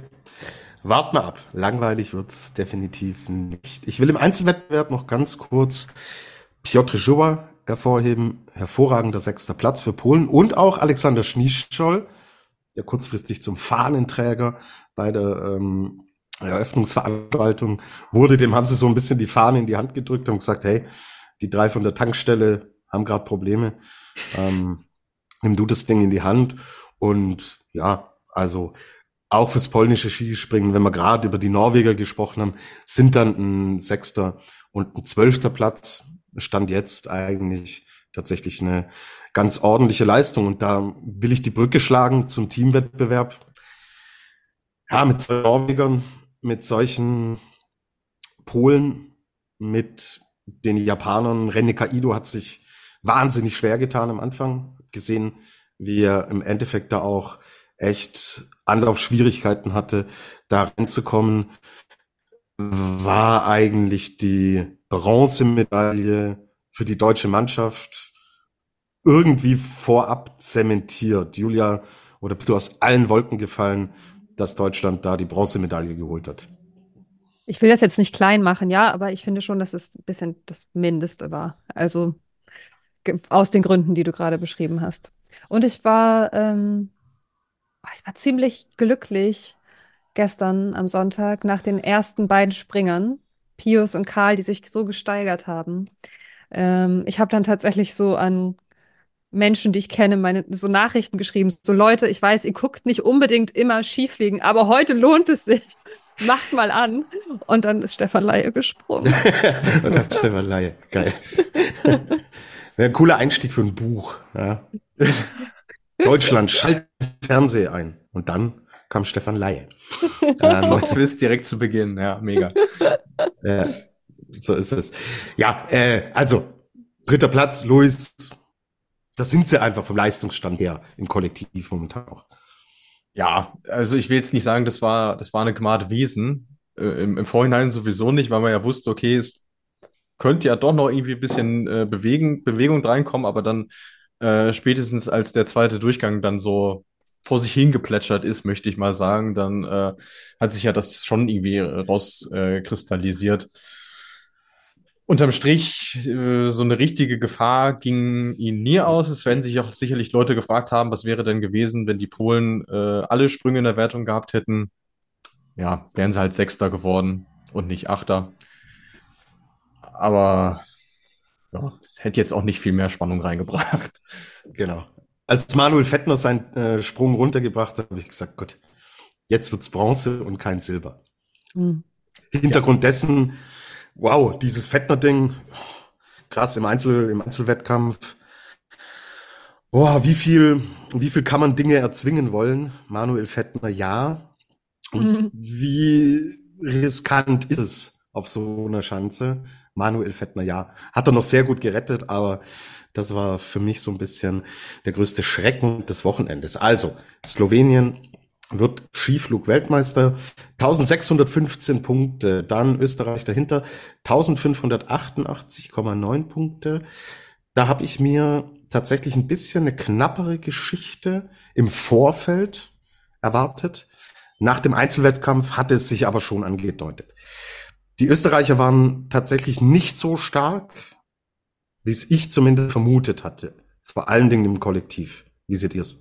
Wart mal ab. Langweilig wird's definitiv nicht. Ich will im Einzelwettbewerb noch ganz kurz Piotr Jowa hervorheben. Hervorragender sechster Platz für Polen und auch Alexander Schnischol, der kurzfristig zum Fahnenträger bei der ähm, Eröffnungsveranstaltung wurde. Dem haben sie so ein bisschen die Fahne in die Hand gedrückt und gesagt, hey, die drei von der Tankstelle haben gerade Probleme. Ähm, nimm du das Ding in die Hand und ja, also auch fürs polnische Skispringen, wenn wir gerade über die Norweger gesprochen haben, sind dann ein sechster und ein zwölfter Platz stand jetzt eigentlich tatsächlich eine ganz ordentliche Leistung. Und da will ich die Brücke schlagen zum Teamwettbewerb. Ja, mit Norwegern, mit solchen Polen, mit den Japanern. René Kaido hat sich wahnsinnig schwer getan am Anfang gesehen, wie er im Endeffekt da auch echt Anlaufschwierigkeiten hatte, da reinzukommen, war eigentlich die Bronzemedaille für die deutsche Mannschaft irgendwie vorab zementiert. Julia, oder bist du aus allen Wolken gefallen, dass Deutschland da die Bronzemedaille geholt hat? Ich will das jetzt nicht klein machen, ja, aber ich finde schon, dass es ein bisschen das Mindeste war. Also aus den Gründen, die du gerade beschrieben hast. Und ich war, ähm, ich war ziemlich glücklich gestern am Sonntag nach den ersten beiden Springern, Pius und Karl, die sich so gesteigert haben. Ähm, ich habe dann tatsächlich so an Menschen, die ich kenne, meine so Nachrichten geschrieben. So Leute, ich weiß, ihr guckt nicht unbedingt immer Schiefliegen, aber heute lohnt es sich. Macht mal an. Und dann ist Stefan Laie gesprungen. Und dann Stefan Laie, geil. ein cooler Einstieg für ein Buch. Ja. Deutschland, schalt Fernseher ein. Und dann kam Stefan Laie. ähm, Twist direkt zu Beginn, ja, mega. Äh, so ist es. Ja, äh, also, dritter Platz, Luis, das sind sie einfach vom Leistungsstand her im Kollektiv momentan auch. Ja, also ich will jetzt nicht sagen, das war, das war eine Gmade Wiesen. Äh, im, Im Vorhinein sowieso nicht, weil man ja wusste, okay, es könnte ja doch noch irgendwie ein bisschen äh, Bewegen, Bewegung reinkommen, aber dann äh, spätestens als der zweite Durchgang dann so vor sich hingeplätschert ist, möchte ich mal sagen, dann äh, hat sich ja das schon irgendwie rauskristallisiert. Äh, Unterm Strich, äh, so eine richtige Gefahr ging ihnen nie aus. Es werden sich auch sicherlich Leute gefragt haben, was wäre denn gewesen, wenn die Polen äh, alle Sprünge in der Wertung gehabt hätten. Ja, wären sie halt Sechster geworden und nicht Achter. Aber ja, es hätte jetzt auch nicht viel mehr Spannung reingebracht. Genau. Als Manuel Fettner seinen äh, Sprung runtergebracht hat, habe ich gesagt, Gott, jetzt wird's Bronze und kein Silber. Mhm. Hintergrund ja. dessen wow, dieses Fettner-Ding, krass im Einzel, im Einzelwettkampf. Boah, wie viel, wie viel kann man Dinge erzwingen wollen? Manuel Fettner, ja. Und mhm. wie riskant ist es auf so einer Schanze? Manuel Fettner, ja. Hat er noch sehr gut gerettet, aber das war für mich so ein bisschen der größte Schrecken des Wochenendes. Also, Slowenien wird Skiflug-Weltmeister. 1615 Punkte. Dann Österreich dahinter. 1588,9 Punkte. Da habe ich mir tatsächlich ein bisschen eine knappere Geschichte im Vorfeld erwartet. Nach dem Einzelwettkampf hatte es sich aber schon angedeutet. Die Österreicher waren tatsächlich nicht so stark, wie es ich zumindest vermutet hatte. Vor allen Dingen im Kollektiv. Wie seht ihr es?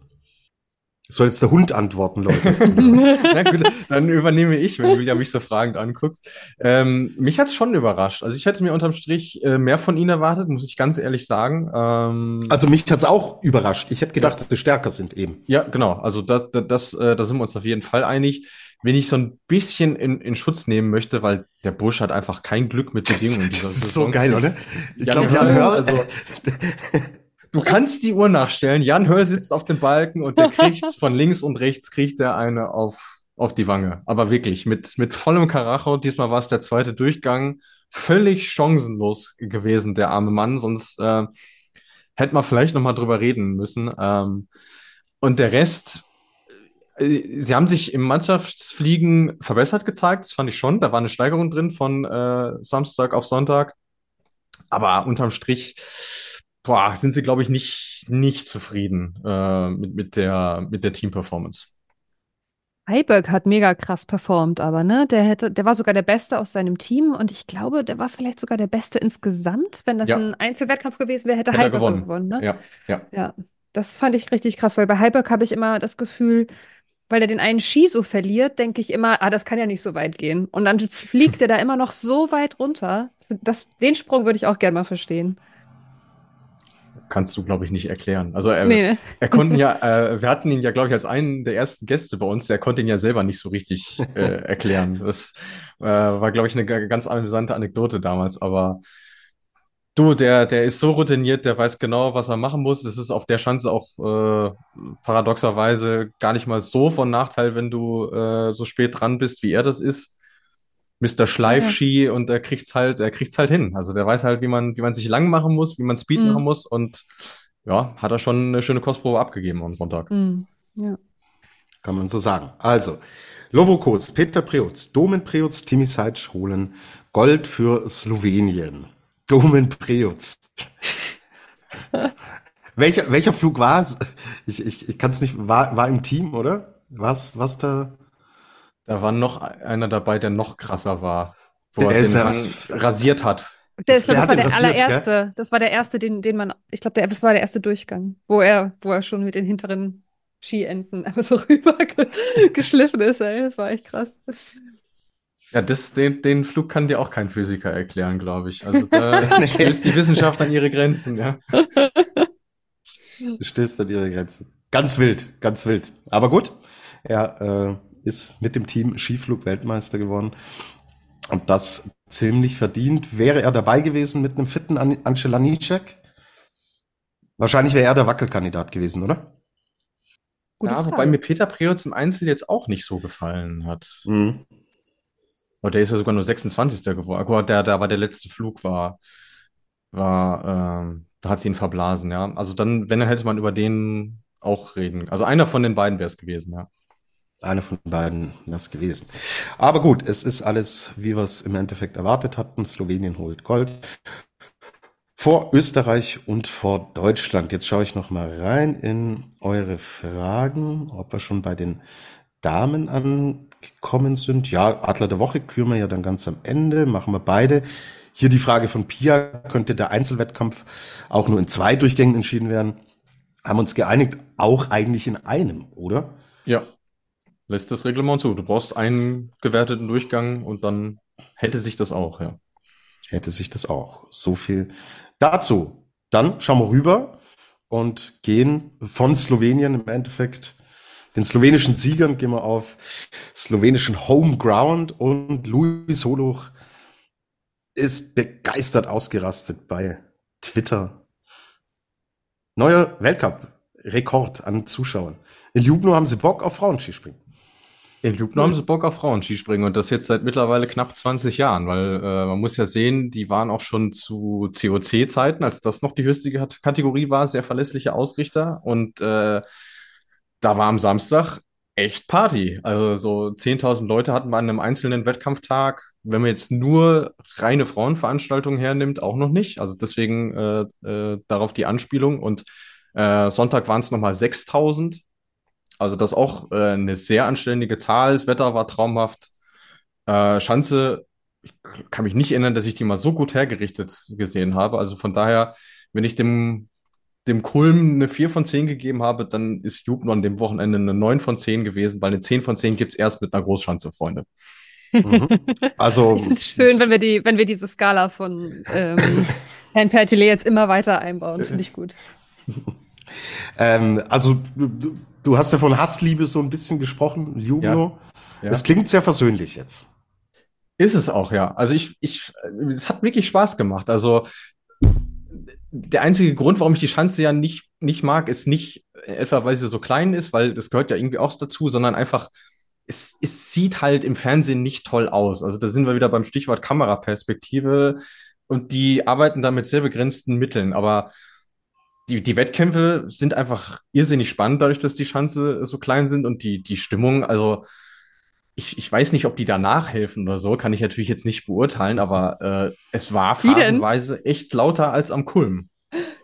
Soll jetzt der Hund antworten, Leute? Na gut, dann übernehme ich, wenn Julia mich so fragend anguckt. Ähm, mich hat's schon überrascht. Also ich hätte mir unterm Strich äh, mehr von ihnen erwartet, muss ich ganz ehrlich sagen. Ähm, also mich hat's auch überrascht. Ich hätte gedacht, ja. dass sie stärker sind eben. Ja, genau. Also da, da, das, äh, da sind wir uns auf jeden Fall einig. Wenn ich so ein bisschen in, in Schutz nehmen möchte, weil der Busch hat einfach kein Glück mit Bedingungen. Das, das ist Saison. so geil, oder? Ich ja, glaube, Jan Hörl, also Du kannst die Uhr nachstellen. Jan Höll sitzt auf dem Balken und der kriegt von links und rechts kriegt der eine auf, auf die Wange. Aber wirklich, mit, mit vollem Karacho. Diesmal war es der zweite Durchgang. Völlig chancenlos gewesen, der arme Mann. Sonst äh, hätte man vielleicht noch mal drüber reden müssen. Ähm, und der Rest, sie haben sich im Mannschaftsfliegen verbessert gezeigt. Das fand ich schon. Da war eine Steigerung drin von äh, Samstag auf Sonntag. Aber unterm Strich boah, sind sie, glaube ich, nicht, nicht zufrieden äh, mit, mit der, mit der Team-Performance. Heiberg hat mega krass performt, aber ne, der hätte, der war sogar der Beste aus seinem Team und ich glaube, der war vielleicht sogar der Beste insgesamt. Wenn das ja. ein Einzelwettkampf gewesen wäre, hätte, hätte Heiberg gewonnen. gewonnen ne? Ja, ja. Ja, das fand ich richtig krass, weil bei Heiberg habe ich immer das Gefühl, weil er den einen Ski so verliert, denke ich immer, ah, das kann ja nicht so weit gehen. Und dann fliegt er da immer noch so weit runter. Das, den Sprung würde ich auch gerne mal verstehen kannst du, glaube ich, nicht erklären. Also er, nee. er konnten ja, äh, wir hatten ihn ja, glaube ich, als einen der ersten Gäste bei uns, der konnte ihn ja selber nicht so richtig äh, erklären. Das äh, war, glaube ich, eine ganz amüsante Anekdote damals, aber du, der, der ist so routiniert, der weiß genau, was er machen muss. Es ist auf der Chance auch äh, paradoxerweise gar nicht mal so von Nachteil, wenn du äh, so spät dran bist, wie er das ist. Mr. Schleifski ja. und er kriegt's halt, er kriegt's halt hin. Also der weiß halt, wie man, wie man sich lang machen muss, wie man Speed mhm. machen muss und ja, hat er schon eine schöne Kostprobe abgegeben am Sonntag. Mhm. Ja. Kann man so sagen. Also, Lovokos, Peter Preutz, Domen Preutz, Timi Seitsch holen Gold für Slowenien. Domen Preutz. welcher, welcher Flug war es? Ich, ich, ich kann es nicht, war, war im Team, oder? Was, was da? Da war noch einer dabei, der noch krasser war. Wo Der er ist den ja- Hang rasiert hat. Der ist, Der das hat war der rasiert, gell? allererste. Das war der erste, den, den man, ich glaube, der, das war der erste Durchgang, wo er, wo er schon mit den hinteren Skienden einfach so rüber ge geschliffen ist, ey. Das war echt krass. Ja, das, den, den Flug kann dir auch kein Physiker erklären, glaube ich. Also da Nee. stößt die Wissenschaft an ihre Grenzen, ja. stößt an ihre Grenzen. Ganz wild, ganz wild. Aber gut, er äh, ist mit dem Team Skiflug-Weltmeister geworden. Und das ziemlich verdient. Wäre er dabei gewesen mit einem fitten An Angela Nicek? Wahrscheinlich wäre er der Wackelkandidat gewesen, oder? Gute Ja, wobei Frage. mir Peter Preutz im Einzel jetzt auch nicht so gefallen hat. Mhm. Aber der ist ja sogar nur 26. geworden. Mal, Der, der war der letzte Flug war, war, ähm, da hat sie ihn verblasen, ja. Also dann, wenn, dann hätte man über den auch reden. Also einer von den beiden wäre es gewesen, ja. Einer von beiden das gewesen. Aber gut, es ist alles, wie wir es im Endeffekt erwartet hatten. Slowenien holt Gold. Vor Österreich und vor Deutschland. Jetzt schaue ich noch mal rein in eure Fragen, ob wir schon bei den Damen angekommen sind. Ja, Adler der Woche küren wir ja dann ganz am Ende, machen wir beide. Hier die Frage von Pia, könnte der Einzelwettkampf auch nur in zwei Durchgängen entschieden werden? Haben uns geeinigt, auch eigentlich in einem, oder? Ja. Lässt das Reglement zu. Du brauchst einen gewerteten Durchgang und dann hätte sich das auch, ja. hätte sich das auch. So viel dazu. Dann schauen wir rüber und gehen von Slowenien im Endeffekt den slowenischen Siegern gehen wir auf slowenischen Homeground und Luis Holuch ist begeistert ausgerastet bei Twitter. Neuer Weltcup-Rekord an Zuschauern. In Ljubno haben sie Bock auf Frauenskispringen. In Lubno haben sie Bock auf Frauenskispringen und das jetzt seit mittlerweile knapp 20 Jahren, weil äh, man muss ja sehen, die waren auch schon zu COC-Zeiten, als das noch die höchste Kat- Kategorie war, sehr verlässliche Ausrichter und äh, da war am Samstag echt Party. Also so 10.000 Leute hatten wir an einem einzelnen Wettkampftag. Wenn man jetzt nur reine Frauenveranstaltungen hernimmt, auch noch nicht. Also deswegen äh, äh, darauf die Anspielung und äh, Sonntag waren es nochmal 6.000. Also das auch äh, eine sehr anständige Zahl. Das Wetter war traumhaft. Äh, Schanze, ich kann mich nicht erinnern, dass ich die mal so gut hergerichtet gesehen habe. Also von daher, wenn ich dem, dem Kulm eine 4 von 10 gegeben habe, dann ist Jubno an dem Wochenende eine 9 von 10 gewesen, weil eine 10 von 10 gibt's erst mit einer Großschanze, Freunde. Mhm. Also Ich finde es schön, wenn wir die, wenn wir diese Skala von ähm, Herrn Pertilet jetzt immer weiter einbauen. Finde ich gut. Ähm, also du, du hast ja von Hassliebe so ein bisschen gesprochen, Jubno. Ja. Es klingt sehr versöhnlich jetzt. Ist es auch, ja. Also ich, ich, es hat wirklich Spaß gemacht. Also der einzige Grund, warum ich die Schanze ja nicht, nicht mag, ist nicht etwa, weil sie so klein ist, weil das gehört ja irgendwie auch dazu, sondern einfach, es, es sieht halt im Fernsehen nicht toll aus. Also da sind wir wieder beim Stichwort Kameraperspektive und die arbeiten da mit sehr begrenzten Mitteln. Aber die, die Wettkämpfe sind einfach irrsinnig spannend, dadurch, dass die Schanze so klein sind und die, die Stimmung, also ich, ich weiß nicht, ob die danach helfen oder so, kann ich natürlich jetzt nicht beurteilen, aber äh, es war phasenweise echt lauter als am Kulm.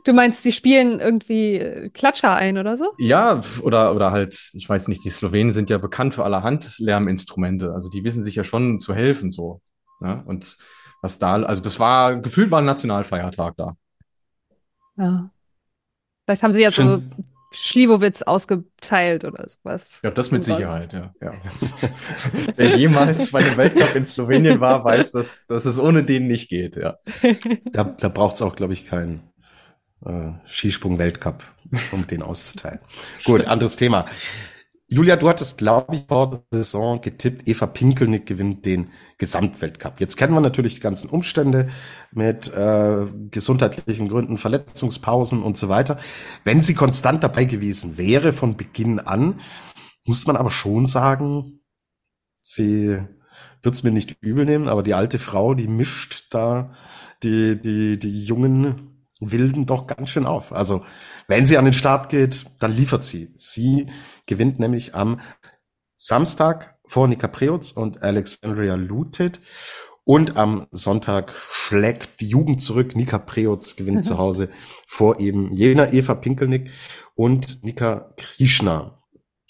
Du meinst, die spielen irgendwie äh, Klatscher ein oder so? Ja, oder, oder halt, ich weiß nicht, die Slowenen sind ja bekannt für allerhand Lärminstrumente. Also die wissen sich ja schon zu helfen so. Ja? Und was da, also das war, gefühlt war ein Nationalfeiertag da. Ja. Vielleicht haben sie ja so. Schliwowitz ausgeteilt oder sowas. Ja, das mit Sicherheit, ja. ja. Wer jemals bei einem Weltcup in Slowenien war, weiß, dass, dass es ohne den nicht geht, ja. Da, da braucht es auch, glaube ich, keinen äh, Skisprung-Weltcup, um den auszuteilen. Gut, anderes Thema. Julia, du hattest, glaube ich, vor der Saison getippt, Eva Pinkelnick gewinnt den Gesamtweltcup. Jetzt kennen wir natürlich die ganzen Umstände mit äh, gesundheitlichen Gründen, Verletzungspausen und so weiter. Wenn sie konstant dabei gewesen wäre von Beginn an, muss man aber schon sagen, sie wird es mir nicht übel nehmen, aber die alte Frau, die mischt da die, die, die jungen wilden doch ganz schön auf. Also, wenn sie an den Start geht, dann liefert sie. Sie gewinnt nämlich am Samstag vor Nika Preutz und Alexandria Lutet. Und am Sonntag schlägt die Jugend zurück. Nika Preutz gewinnt zu Hause vor eben jener Eva Pinkelnick und Nika Krishna.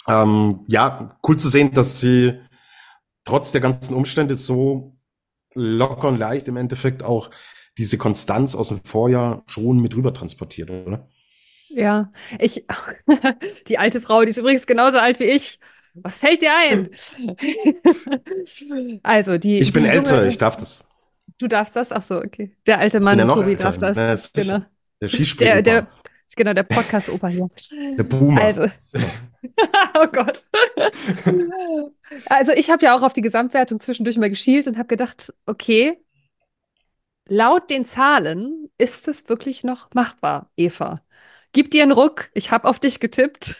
Ähm, ja, cool zu sehen, dass sie trotz der ganzen Umstände so locker und leicht im Endeffekt auch diese Konstanz aus dem Vorjahr schon mit rüber transportiert, oder? Ja, ich, die alte Frau, die ist übrigens genauso alt wie ich. Was fällt dir ein? also, die. Ich bin die älter, junge- ich darf das. Du darfst das? Ach so, okay. Der alte Mann, ja Tobi, älter. darf das. Na, das ist genau. Der Der, Skispringer. der, genau, der Podcast-Opa hier. der Boomer. Also, oh Gott. Also ich habe ja auch auf die Gesamtwertung zwischendurch mal geschielt und habe gedacht, okay, laut den Zahlen ist es wirklich noch machbar, Eva. Gib dir einen Ruck, ich habe auf dich getippt.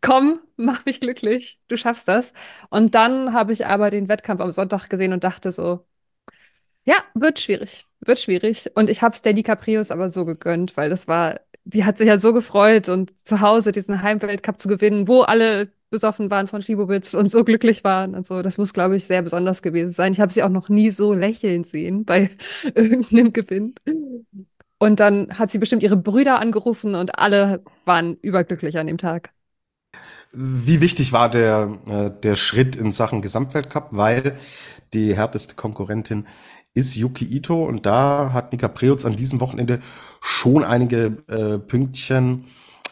Komm, mach mich glücklich, du schaffst das. Und dann habe ich aber den Wettkampf am Sonntag gesehen und dachte so, ja, wird schwierig, wird schwierig. Und ich habe es Nika Prius aber so gegönnt, weil das war, die hat sich ja so gefreut und zu Hause diesen Heimweltcup zu gewinnen, wo alle besoffen waren von Slivovitz und so glücklich waren und so. Das muss, glaube ich, sehr besonders gewesen sein. Ich habe sie auch noch nie so lächeln sehen bei irgendeinem Gewinn. Und dann hat sie bestimmt ihre Brüder angerufen und alle waren überglücklich an dem Tag. Wie wichtig war der, äh, der Schritt in Sachen Gesamtweltcup, weil die härteste Konkurrentin ist Yuki Ito und da hat Nika Preutz an diesem Wochenende schon einige äh, Pünktchen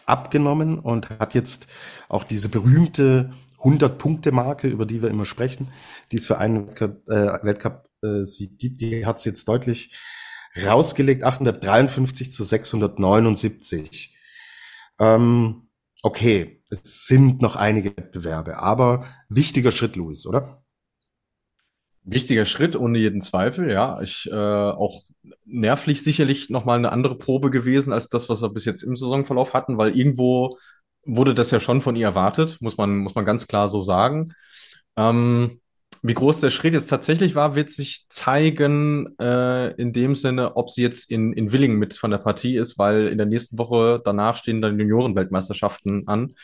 abgenommen und hat jetzt auch diese berühmte 100-Punkte-Marke, über die wir immer sprechen, die es für einen äh, Weltcup äh, gibt, die hat sie jetzt deutlich rausgelegt, 853 zu 679. Ähm, okay, es sind noch einige Wettbewerbe, aber wichtiger Schritt, Luis, oder? Wichtiger Schritt, ohne jeden Zweifel, ja. Ich äh, auch nervlich sicherlich nochmal eine andere Probe gewesen als das, was wir bis jetzt im Saisonverlauf hatten, weil irgendwo wurde das ja schon von ihr erwartet, muss man, muss man ganz klar so sagen. Ähm, wie groß der Schritt jetzt tatsächlich war, wird sich zeigen, äh, in dem Sinne, ob sie jetzt in, in Willingen mit von der Partie ist, weil in der nächsten Woche danach stehen dann Juniorenweltmeisterschaften an.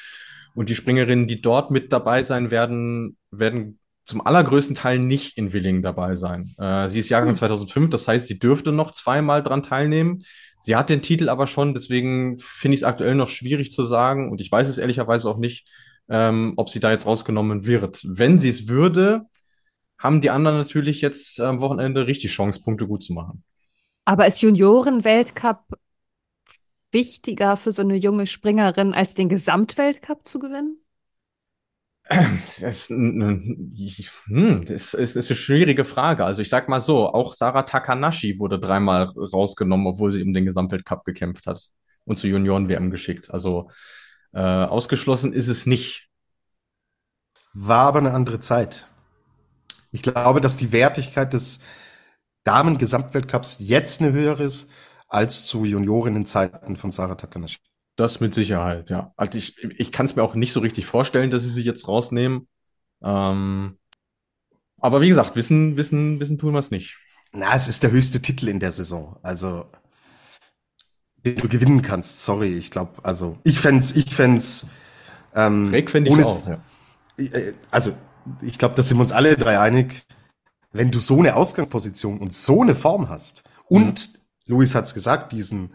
Und die Springerinnen, die dort mit dabei sein werden, werden zum allergrößten Teil nicht in Willingen dabei sein. Äh, sie ist Jahrgang Hm. 2005, das heißt, sie dürfte noch zweimal dran teilnehmen. Sie hat den Titel aber schon, deswegen finde ich es aktuell noch schwierig zu sagen und ich weiß es ehrlicherweise auch nicht, ähm, ob sie da jetzt rausgenommen wird. Wenn sie es würde, haben die anderen natürlich jetzt am Wochenende richtig Chance, Punkte gut zu machen. Aber ist Junioren-Weltcup wichtiger für so eine junge Springerin, als den Gesamtweltcup zu gewinnen? Das, hm, das ist eine schwierige Frage. Also ich sag mal so, auch Sarah Takanashi wurde dreimal rausgenommen, obwohl sie um den Gesamtweltcup gekämpft hat und zur Junioren-WM geschickt. Also äh, ausgeschlossen ist es nicht. War aber eine andere Zeit. Ich glaube, dass die Wertigkeit des Damen-Gesamtweltcups jetzt eine höhere ist als zu Juniorinnenzeiten von Sarah Takanashi. Das mit Sicherheit, ja. Also ich, ich kann es mir auch nicht so richtig vorstellen, dass sie sich jetzt rausnehmen. Ähm, aber wie gesagt, wissen, wissen, wissen tun wir es nicht. Na, es ist der höchste Titel in der Saison. Also, den du gewinnen kannst. Sorry, ich glaube, also, ich fänd's, ich fänd's, ähm, Reg fände ich auch, ja. äh, also, ich glaube, da sind wir uns alle drei einig. Wenn du so eine Ausgangsposition und so eine Form hast und, Luis hat's gesagt, diesen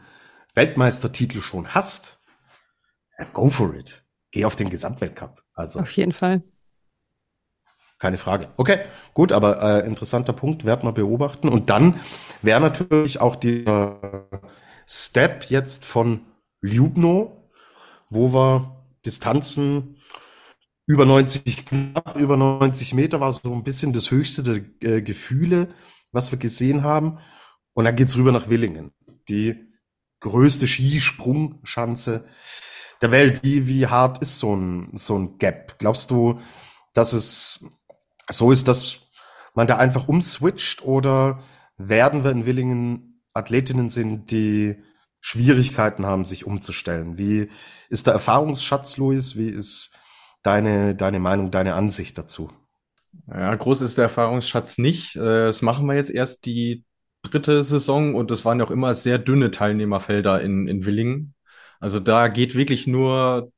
Weltmeistertitel schon hast, ja, go for it. Geh auf den Gesamtweltcup. Also, Auf jeden Fall. keine Frage. Okay, gut, aber äh, interessanter Punkt, werden wir beobachten. Und dann wäre natürlich auch der Step jetzt von Ljubno, wo wir Distanzen über 90, knapp über 90 Meter war so ein bisschen das höchste der äh, Gefühle, was wir gesehen haben. Und dann geht's rüber nach Willingen, die größte Skisprungschanze der Welt. Wie, wie hart ist so ein, so ein Gap? Glaubst du, dass es so ist, dass man da einfach umswitcht oder werden wir in Willingen Athletinnen sind, die Schwierigkeiten haben, sich umzustellen? Wie ist der Erfahrungsschatz, Luis? Wie ist deine, deine Meinung, deine Ansicht dazu? Ja, groß ist der Erfahrungsschatz nicht. Äh, Das machen wir jetzt erst die dritte Saison und es waren ja auch immer sehr dünne Teilnehmerfelder in, in Willingen. Also da geht wirklich nur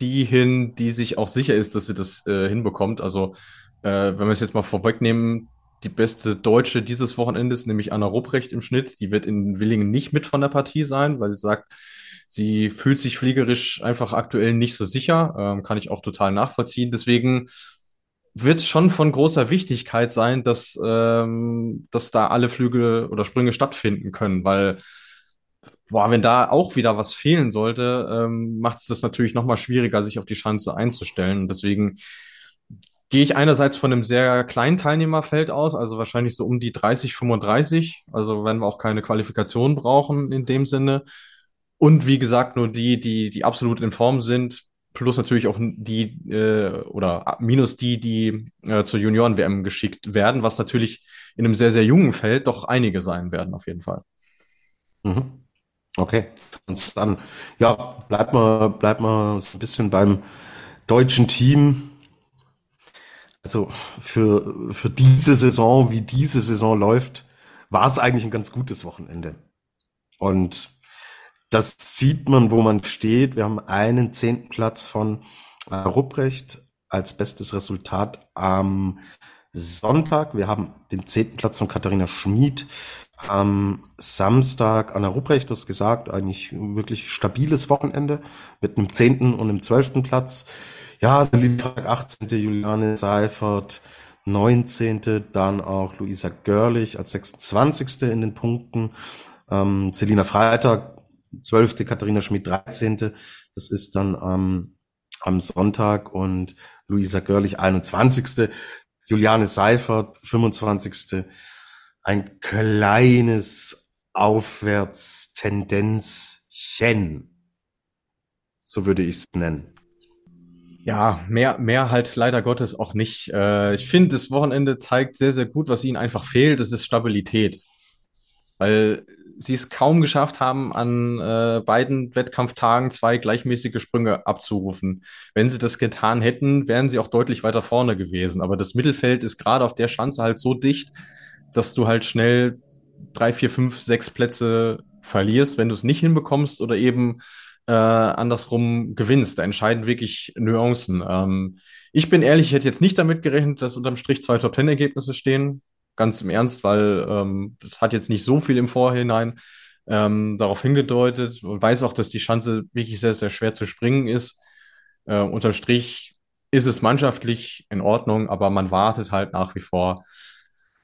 die hin, die sich auch sicher ist, dass sie das äh, hinbekommt. Also äh, wenn wir es jetzt mal vorwegnehmen, die beste Deutsche dieses Wochenendes, nämlich Anna Rupprecht im Schnitt, die wird in Willingen nicht mit von der Partie sein, weil sie sagt, sie fühlt sich fliegerisch einfach aktuell nicht so sicher. Ähm, kann ich auch total nachvollziehen. Deswegen wird es schon von großer Wichtigkeit sein, dass, ähm, dass da alle Flüge oder Sprünge stattfinden können, weil boah, wenn da auch wieder was fehlen sollte, ähm, macht es das natürlich noch mal schwieriger, sich auf die Chance einzustellen. Und deswegen gehe ich einerseits von einem sehr kleinen Teilnehmerfeld aus, also wahrscheinlich so um die 30, 35. Also werden wir auch keine Qualifikation brauchen in dem Sinne. Und wie gesagt, nur die, die, die absolut in Form sind, plus natürlich auch die äh, oder minus die, die äh, zur Junioren-WM geschickt werden, was natürlich in einem sehr, sehr jungen Feld doch einige sein werden, auf jeden Fall. Mhm. Okay, und dann, ja, bleibt mal, bleibt mal so ein bisschen beim deutschen Team. Also für, für diese Saison, wie diese Saison läuft, war es eigentlich ein ganz gutes Wochenende. Und das sieht man, wo man steht. Wir haben einen zehnten Platz von äh, Rupprecht als bestes Resultat am Sonntag. Wir haben den zehnten Platz von Katharina Schmid. Am Samstag Anna Rupprecht, du hast gesagt, eigentlich wirklich stabiles Wochenende mit einem zehnten und einem zwölften Platz. Ja, Tag 18. Juliane Seifert, 19. Dann auch Luisa Görlich als 26. in den Punkten. Ähm, Selina Freitag 12. Katharina Schmidt 13. Das ist dann ähm, am Sonntag und Luisa Görlich 21. Juliane Seifert 25. Ein kleines Aufwärtstendenzchen. So würde ich es nennen. Ja, mehr, mehr halt leider Gottes auch nicht. Äh, ich finde, das Wochenende zeigt sehr, sehr gut, was ihnen einfach fehlt. Das ist Stabilität. Weil sie es kaum geschafft haben, an äh, beiden Wettkampftagen zwei gleichmäßige Sprünge abzurufen. Wenn sie das getan hätten, wären sie auch deutlich weiter vorne gewesen. Aber das Mittelfeld ist gerade auf der Schanze halt so dicht, dass du halt schnell drei, vier, fünf, sechs Plätze verlierst, wenn du es nicht hinbekommst oder eben äh, andersrum gewinnst. Da entscheiden wirklich Nuancen. Ähm, ich bin ehrlich, ich hätte jetzt nicht damit gerechnet, dass unterm Strich zwei Top-Ten-Ergebnisse stehen ganz im Ernst, weil ähm, das hat jetzt nicht so viel im Vorhinein ähm, darauf hingedeutet und weiß auch, dass die Chance wirklich sehr, sehr schwer zu springen ist. Äh, unterm Strich ist es mannschaftlich in Ordnung, aber man wartet halt nach wie vor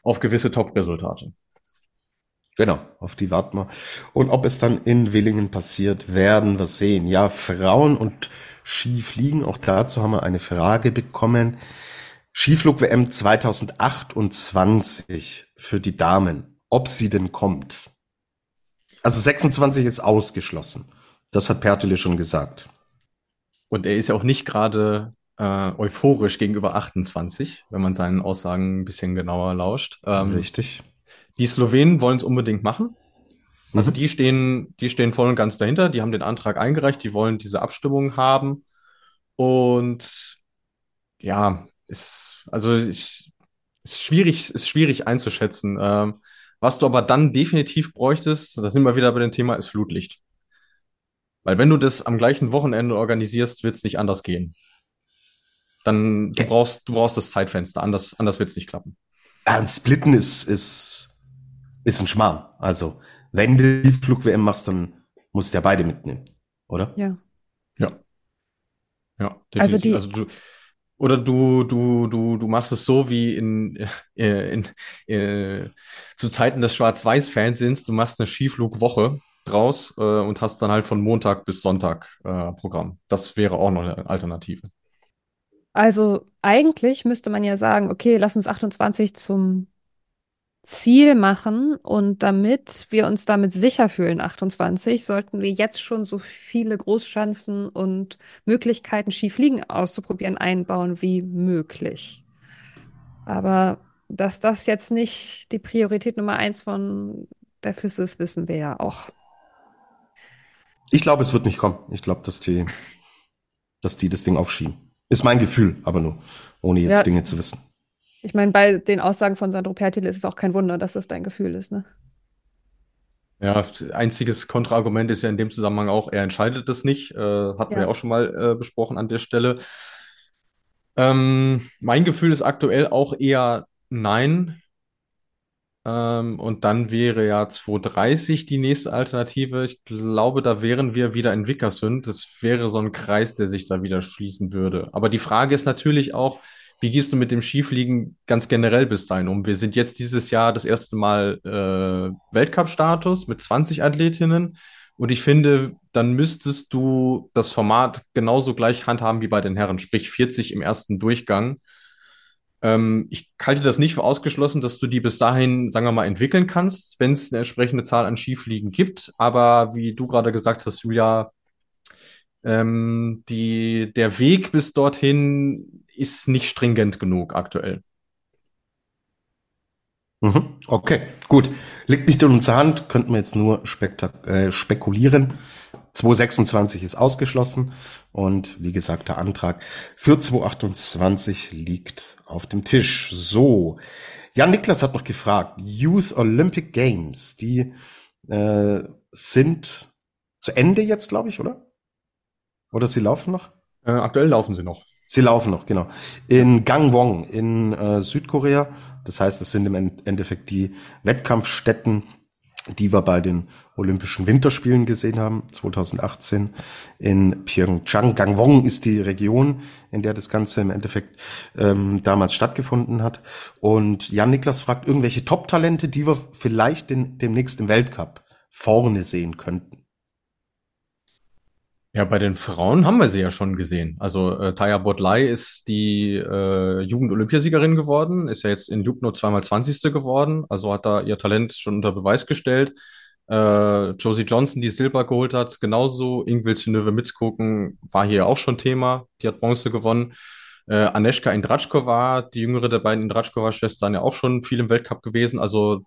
auf gewisse Top-Resultate. Genau, auf die warten wir. Und ob es dann in Willingen passiert, werden wir sehen. Ja, Frauen und Skifliegen, auch dazu haben wir eine Frage bekommen. Skiflug-WM 2028 für die Damen, ob sie denn kommt. Also 26 ist ausgeschlossen. Das hat Pertele schon gesagt. Und er ist ja auch nicht gerade äh, euphorisch gegenüber 28, wenn man seinen Aussagen ein bisschen genauer lauscht. Ähm, Richtig. Die Slowenen wollen es unbedingt machen. Also mhm. die stehen, die stehen voll und ganz dahinter. Die haben den Antrag eingereicht. Die wollen diese Abstimmung haben. Und ja, ist, also ich, ist schwierig, ist schwierig einzuschätzen. Ähm, was du aber dann definitiv bräuchtest, da sind wir wieder bei dem Thema, ist Flutlicht. Weil wenn du das am gleichen Wochenende organisierst, wird es nicht anders gehen. Dann du brauchst, du brauchst das Zeitfenster, anders, anders wird es nicht klappen. Ja, ein Splitten ist, ist, ist ein Schmarrn. Also, wenn du die Flug-WM machst, dann musst du ja beide mitnehmen, oder? Ja. Ja. Ja, definitiv. Also, die, also du, oder du, du, du, du machst es so wie in, äh, in, äh, zu Zeiten des Schwarz-Weiß-Fernsehens, du machst eine Skiflugwoche draus äh, und hast dann halt von Montag bis Sonntag äh, Programm. Das wäre auch noch eine Alternative. Also eigentlich müsste man ja sagen, okay, lass uns 28 zum Ziel machen und damit wir uns damit sicher fühlen, 28, sollten wir jetzt schon so viele Großschanzen und Möglichkeiten, Skifliegen auszuprobieren, einbauen wie möglich. Aber dass das jetzt nicht die Priorität Nummer eins von der FIS ist, wissen wir ja auch. Ich glaube, es wird nicht kommen. Ich glaube, dass die, dass die das Ding aufschieben. Ist mein Gefühl, aber nur, ohne jetzt ja, Dinge zu wissen. Ich meine, bei den Aussagen von Sandro Pertil ist es auch kein Wunder, dass das dein Gefühl ist, ne? Ja, einziges Kontraargument ist ja in dem Zusammenhang auch, er entscheidet es nicht. Äh, hatten wir Ja. ja auch schon mal äh, besprochen an der Stelle. Ähm, mein Gefühl ist aktuell auch eher nein. Ähm, und dann wäre ja 230 die nächste Alternative. Ich glaube, da wären wir wieder in Vickersund. Das wäre so ein Kreis, der sich da wieder schließen würde. Aber die Frage ist natürlich auch, wie gehst du mit dem Skifliegen ganz generell bis dahin um? Wir sind jetzt dieses Jahr das erste Mal äh, Weltcup-Status mit 20 Athletinnen. Und ich finde, dann müsstest du das Format genauso gleich handhaben wie bei den Herren, sprich 40 im ersten Durchgang. Ähm, ich halte das nicht für ausgeschlossen, dass du die bis dahin, sagen wir mal, entwickeln kannst, wenn es eine entsprechende Zahl an Skifliegen gibt. Aber wie du gerade gesagt hast, Julia, ähm, die, der Weg bis dorthin ist nicht stringent genug aktuell. Mhm. Okay, gut. Liegt nicht in unserer Hand, könnten wir jetzt nur äh, spekulieren. 226 ist ausgeschlossen und wie gesagt, der Antrag für 228 liegt auf dem Tisch. So, Jan Niklas hat noch gefragt, Youth Olympic Games, die äh, sind zu Ende jetzt, glaube ich, oder? Oder sie laufen noch? Äh, aktuell laufen sie noch. Sie laufen noch, genau. In Gangwon in äh, Südkorea. Das heißt, es sind im End- Endeffekt die Wettkampfstätten, die wir bei den Olympischen Winterspielen gesehen haben, 2018 in Pyeongchang. Gangwon ist die Region, in der das Ganze im Endeffekt ähm, damals stattgefunden hat. Und Jan Niklas fragt irgendwelche Top-Talente, die wir vielleicht den, demnächst im Weltcup vorne sehen könnten. Ja, bei den Frauen haben wir sie ja schon gesehen. Also äh, Taya Bodlai ist die äh, Jugend-Olympiasiegerin geworden, ist ja jetzt in Lubno zweimal 20. geworden, also hat da ihr Talent schon unter Beweis gestellt. Äh, Josie Johnson, die Silber geholt hat, genauso. Ingvild Synöve Mitzkoken war hier auch schon Thema, die hat Bronze gewonnen. Äh, Aneshka Indratschkova, die jüngere der beiden Indratschkova-Schwestern, ja auch schon viel im Weltcup gewesen. Also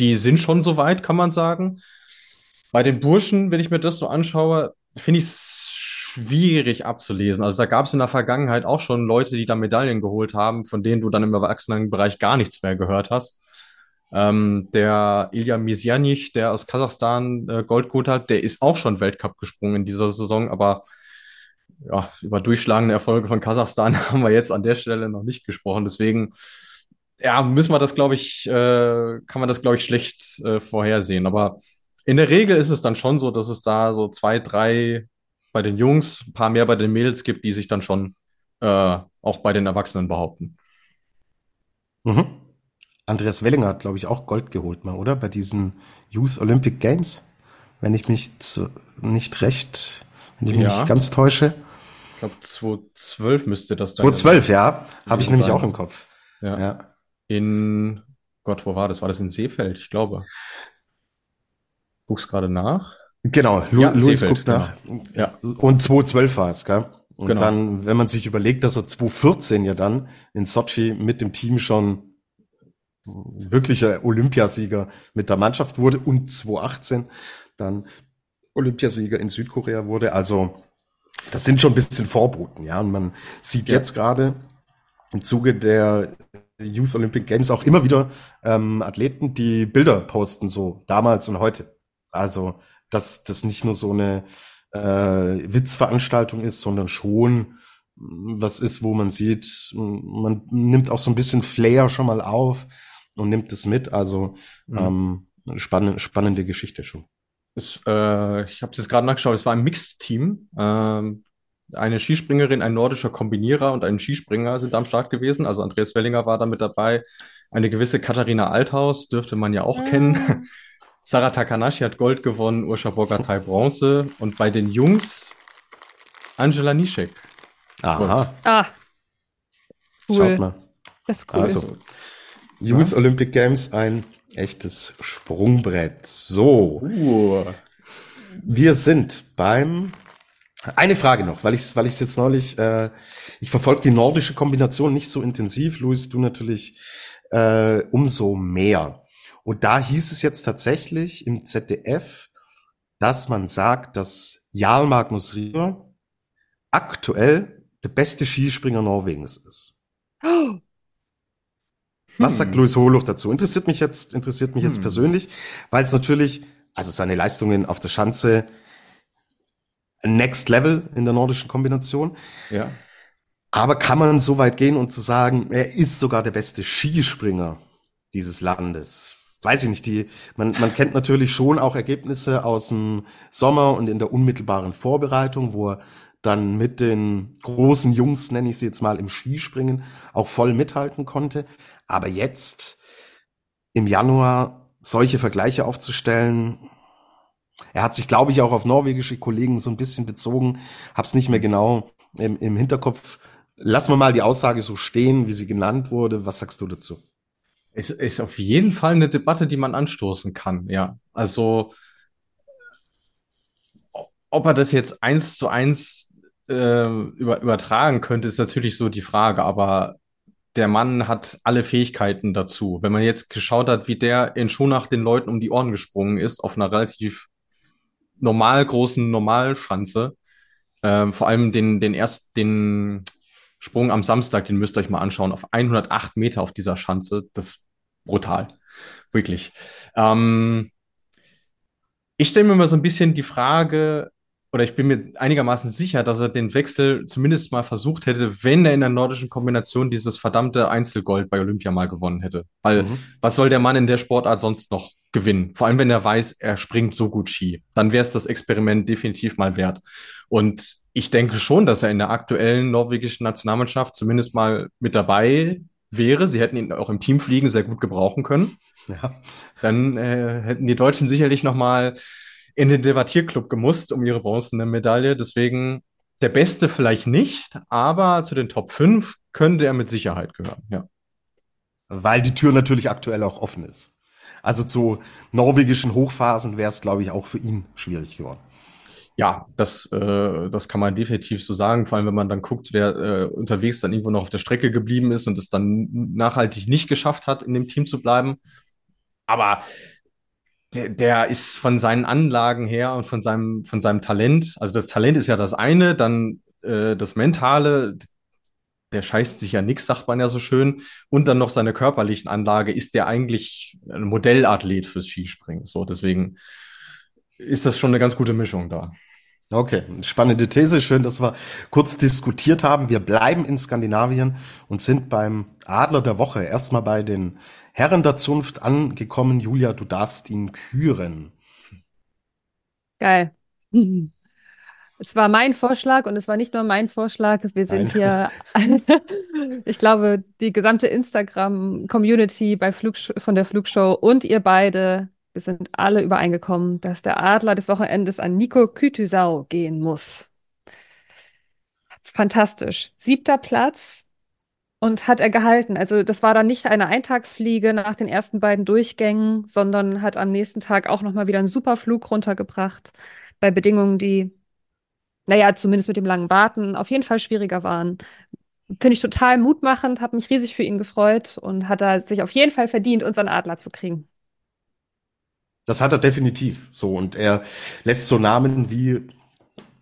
die sind schon so weit, kann man sagen. Bei den Burschen, wenn ich mir das so anschaue, finde ich schwierig abzulesen. Also da gab es in der Vergangenheit auch schon Leute, die da Medaillen geholt haben, von denen du dann im Erwachsenenbereich gar nichts mehr gehört hast. Ähm, der Ilya Misjanich, der aus Kasachstan äh, Gold geholt hat, der ist auch schon Weltcup gesprungen in dieser Saison, aber ja, über durchschlagende Erfolge von Kasachstan haben wir jetzt an der Stelle noch nicht gesprochen. Deswegen, ja, müssen wir das, glaube ich, äh, kann man das, glaube ich, schlecht äh, vorhersehen. Aber in der Regel ist es dann schon so, dass es da so zwei, drei bei den Jungs, ein paar mehr bei den Mädels gibt, die sich dann schon äh, auch bei den Erwachsenen behaupten. Mhm. Andreas Wellinger hat, glaube ich, auch Gold geholt mal, oder? Bei diesen Youth Olympic Games. Wenn ich mich zu, nicht recht, wenn ich mich Ja. nicht ganz täusche. Ich glaube, 2012 müsste das sein. 2012, ja. Habe ich nämlich sein. auch im Kopf. Ja. Ja. In, Gott, wo war das? War das in Seefeld? Ich glaube. Guck's gerade nach. Genau, Lu Ja, Luis Seefeld, guckt nach. Ja. Und 2012 war es, gell? Und Genau. dann, wenn man sich überlegt, dass er 2014 ja dann in Sochi mit dem Team schon wirklicher Olympiasieger mit der Mannschaft wurde und 2018 dann Olympiasieger in Südkorea wurde. Also das sind schon ein bisschen Vorboten, ja. Und man sieht Ja. jetzt gerade im Zuge der Youth Olympic Games auch immer wieder ähm, Athleten, die Bilder posten, so damals und heute. Also, dass das nicht nur so eine äh, Witzveranstaltung ist, sondern schon was ist, wo man sieht, man nimmt auch so ein bisschen Flair schon mal auf und nimmt es mit. Also Mhm. ähm, spannende, spannende Geschichte schon. Es, äh, ich habe es jetzt gerade nachgeschaut, es war ein Mixed-Team. Ähm, eine Skispringerin, ein nordischer Kombinierer und ein Skispringer sind da am Start gewesen. Also Andreas Wellinger war da mit dabei. Eine gewisse Katharina Althaus dürfte man ja auch kennen. Sarah Takanashi hat Gold gewonnen, Urscha Bogatay Bronze. Und bei den Jungs Angela Nischek. Aha, Ah, schaut cool. mal. Das ist cool. Also, Youth Olympic Games, ein echtes Sprungbrett. So, Uh, wir sind beim eine Frage noch, weil ich weil ich jetzt neulich äh, ich verfolge die nordische Kombination nicht so intensiv, Luis, du natürlich äh, umso mehr. Und da hieß es jetzt tatsächlich im ZDF, dass man sagt, dass Jarl Magnus Rieger aktuell der beste Skispringer Norwegens ist. Oh, Was hm. sagt Luis Holuch dazu? Interessiert mich jetzt, interessiert mich hm. jetzt persönlich, weil es natürlich, also seine Leistungen auf der Schanze Next Level in der nordischen Kombination. Ja. Aber kann man so weit gehen und zu sagen, er ist sogar der beste Skispringer dieses Landes? Weiß ich nicht, die, man, man kennt natürlich schon auch Ergebnisse aus dem Sommer und in der unmittelbaren Vorbereitung, wo er dann mit den großen Jungs, nenne ich sie jetzt mal, im Skispringen auch voll mithalten konnte. Aber jetzt im Januar solche Vergleiche aufzustellen, er hat sich, glaube ich, auch auf norwegische Kollegen so ein bisschen bezogen, hab's nicht mehr genau im, im Hinterkopf. Lassen wir mal die Aussage so stehen, wie sie genannt wurde. Was sagst du dazu? Es ist auf jeden Fall eine Debatte, die man anstoßen kann, ja. Also, ob er das jetzt eins zu eins äh, über, übertragen könnte, ist natürlich so die Frage, aber der Mann hat alle Fähigkeiten dazu. Wenn man jetzt geschaut hat, wie der in Schonach den Leuten um die Ohren gesprungen ist, auf einer relativ normal großen Normalschanze, äh, vor allem den, den erst, den Sprung am Samstag, den müsst ihr euch mal anschauen, auf 108 Meter auf dieser Schanze, das ist brutal. Wirklich. Ähm, ich stelle mir mal so ein bisschen die Frage, oder ich bin mir einigermaßen sicher, dass er den Wechsel zumindest mal versucht hätte, wenn er in der nordischen Kombination dieses verdammte Einzelgold bei Olympia mal gewonnen hätte. Weil mhm. was soll der Mann in der Sportart sonst noch gewinnen? Vor allem, wenn er weiß, er springt so gut Ski. Dann wäre es das Experiment definitiv mal wert. Und ich denke schon, dass er in der aktuellen norwegischen Nationalmannschaft zumindest mal mit dabei wäre. Sie hätten ihn auch im Teamfliegen sehr gut gebrauchen können. Ja. Dann äh, hätten die Deutschen sicherlich noch mal in den Debattierclub gemusst um ihre bronzene Medaille. Deswegen der Beste vielleicht nicht, aber zu den Top 5 könnte er mit Sicherheit gehören, ja. Weil die Tür natürlich aktuell auch offen ist. Also zu norwegischen Hochphasen wäre es, glaube ich, auch für ihn schwierig geworden. Ja, das, äh, das kann man definitiv so sagen. Vor allem, wenn man dann guckt, wer äh, unterwegs dann irgendwo noch auf der Strecke geblieben ist und es dann nachhaltig nicht geschafft hat, in dem Team zu bleiben. Aber der, der ist von seinen Anlagen her und von seinem, von seinem Talent, also das Talent ist ja das eine, dann äh, das Mentale, der scheißt sich ja nix, sagt man ja so schön, und dann noch seine körperlichen Anlage, ist der eigentlich ein Modellathlet fürs Skispringen. So, deswegen ist das schon eine ganz gute Mischung da. Okay, spannende These. Schön, dass wir kurz diskutiert haben. Wir bleiben in Skandinavien und sind beim Adler der Woche. Erstmal bei den Herren der Zunft angekommen. Julia, du darfst ihn küren. Geil. Es war mein Vorschlag und es war nicht nur mein Vorschlag. Wir sind Nein. hier, ich glaube, die gesamte Instagram-Community bei von der Flugshow und ihr beide, wir sind alle übereingekommen, dass der Adler des Wochenendes an Nico Kütüsau gehen muss. Fantastisch. Siebter Platz, und hat er gehalten. Also das war dann nicht eine Eintagsfliege nach den ersten beiden Durchgängen, sondern hat am nächsten Tag auch nochmal wieder einen super Flug runtergebracht, bei Bedingungen, die, naja, zumindest mit dem langen Warten auf jeden Fall schwieriger waren. Finde ich total mutmachend, habe mich riesig für ihn gefreut und hat er sich auf jeden Fall verdient, unseren Adler zu kriegen. Das hat er definitiv so. Und er lässt so Namen wie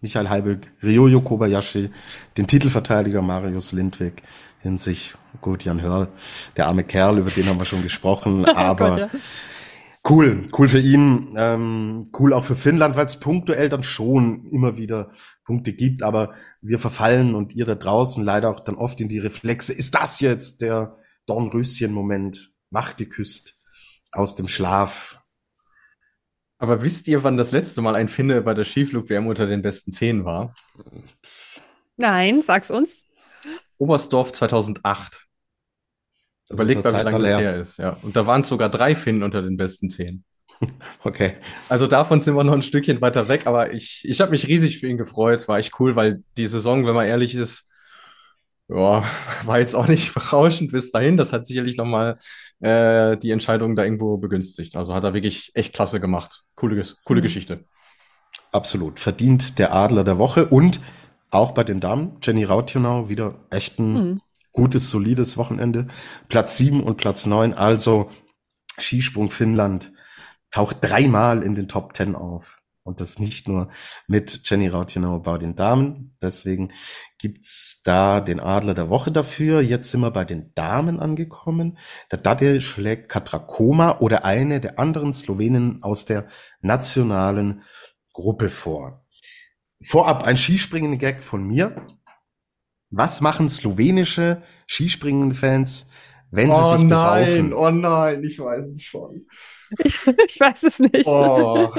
Michael Heiböck, Ryoyo Kobayashi, den Titelverteidiger Marius Lindwig, in sich. Gut, Jan Hörl, der arme Kerl, über den haben wir schon gesprochen, oh aber Gott, ja. cool, cool für ihn, ähm, cool auch für Finnland, weil es punktuell dann schon immer wieder Punkte gibt, aber wir verfallen und ihr da draußen leider auch dann oft in die Reflexe. Ist das jetzt der Dornröschen-Moment, wachgeküsst aus dem Schlaf? Aber wisst ihr, wann das letzte Mal ein Finne bei der Skiflug-WM unter den besten zehn war? Nein, sag's uns. Oberstdorf 2008. Überlegt mal, wie lange das her ist. Ja. Und da waren es sogar drei Finnen unter den besten zehn. Okay. Also davon sind wir noch ein Stückchen weiter weg, aber ich, ich habe mich riesig für ihn gefreut. War echt cool, weil die Saison, wenn man ehrlich ist, ja, war jetzt auch nicht berauschend bis dahin. Das hat sicherlich nochmal äh, die Entscheidung da irgendwo begünstigt. Also hat er wirklich echt klasse gemacht. Coole, coole mhm. Geschichte. Absolut. Verdient der Adler der Woche und auch bei den Damen, Jenny Rautjonau, wieder echt ein mhm. gutes, solides Wochenende. Platz sieben und Platz neun, also Skisprung Finnland taucht dreimal in den Top Ten auf. Und das nicht nur mit Jenny Rautjonau bei den Damen. Deswegen gibt's da den Adler der Woche dafür. Jetzt sind wir bei den Damen angekommen. Der Dade schlägt Katrakoma oder eine der anderen Slowenen aus der nationalen Gruppe vor. Vorab ein Skispringen-Gag von mir. Was machen slowenische Skispringen-Fans, wenn sie oh sich nein, besaufen? oh nein, ich weiß es schon. Ich, ich weiß es nicht. Oh,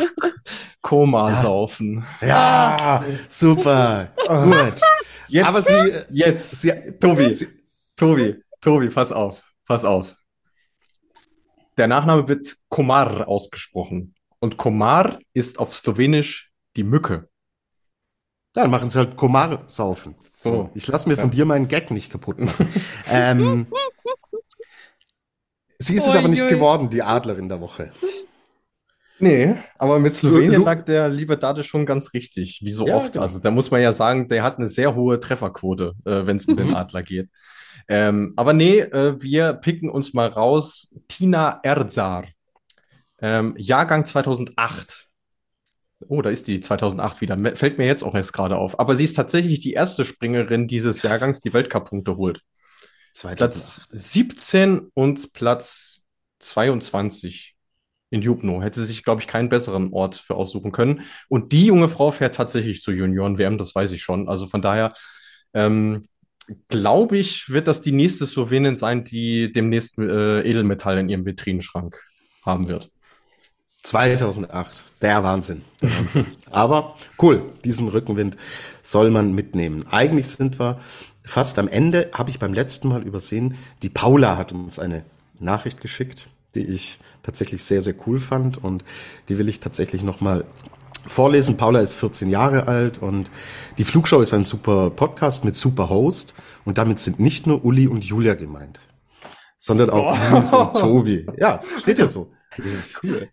Koma saufen. Ja, super, gut. Jetzt, Aber sie, jetzt, sie, Tobi, sie, Tobi, Tobi, pass auf, pass auf. Der Nachname wird Komar ausgesprochen. Und Komar ist auf Slowenisch die Mücke. dann machen sie halt Komar saufen. So. Ich lasse mir von dir meinen Gag nicht kaputt machen. ähm, sie ist es aber nicht geworden, die Adlerin der Woche. Nee, aber mit Slowenien Lu- lag der liebe Dade schon ganz richtig, wie so Ja, oft. genau. Also da muss man ja sagen, der hat eine sehr hohe Trefferquote, äh, wenn es um den Mhm. Adler geht. Ähm, aber nee, äh, wir picken uns mal raus. Tina Erzar, ähm, Jahrgang 2008. Oh, da ist die 2008 wieder. Fällt mir jetzt auch erst gerade auf. Aber sie ist tatsächlich die erste Springerin dieses. Jahrgangs, die Weltcup-Punkte holt. 2008. Platz 17 und Platz 22 in Jubno. Hätte sich, glaube ich, keinen besseren Ort für aussuchen können. Und die junge Frau fährt tatsächlich zur Junioren-WM, das weiß ich schon. Also von daher ähm, glaube ich, wird das die nächste Slowenin sein, die demnächst äh, Edelmetall in ihrem Vitrinenschrank haben wird. 2008. Der Wahnsinn. Der Wahnsinn. Aber cool, diesen Rückenwind soll man mitnehmen. Eigentlich sind wir fast am Ende, habe ich beim letzten Mal übersehen. Die Paula hat uns eine Nachricht geschickt, die ich tatsächlich sehr, sehr cool fand und die will ich tatsächlich nochmal vorlesen. Paula ist 14 Jahre alt und die Flugshow ist ein super Podcast mit super Host und damit sind nicht nur Uli und Julia gemeint, sondern auch Nils und Tobi. Ja, steht ja so.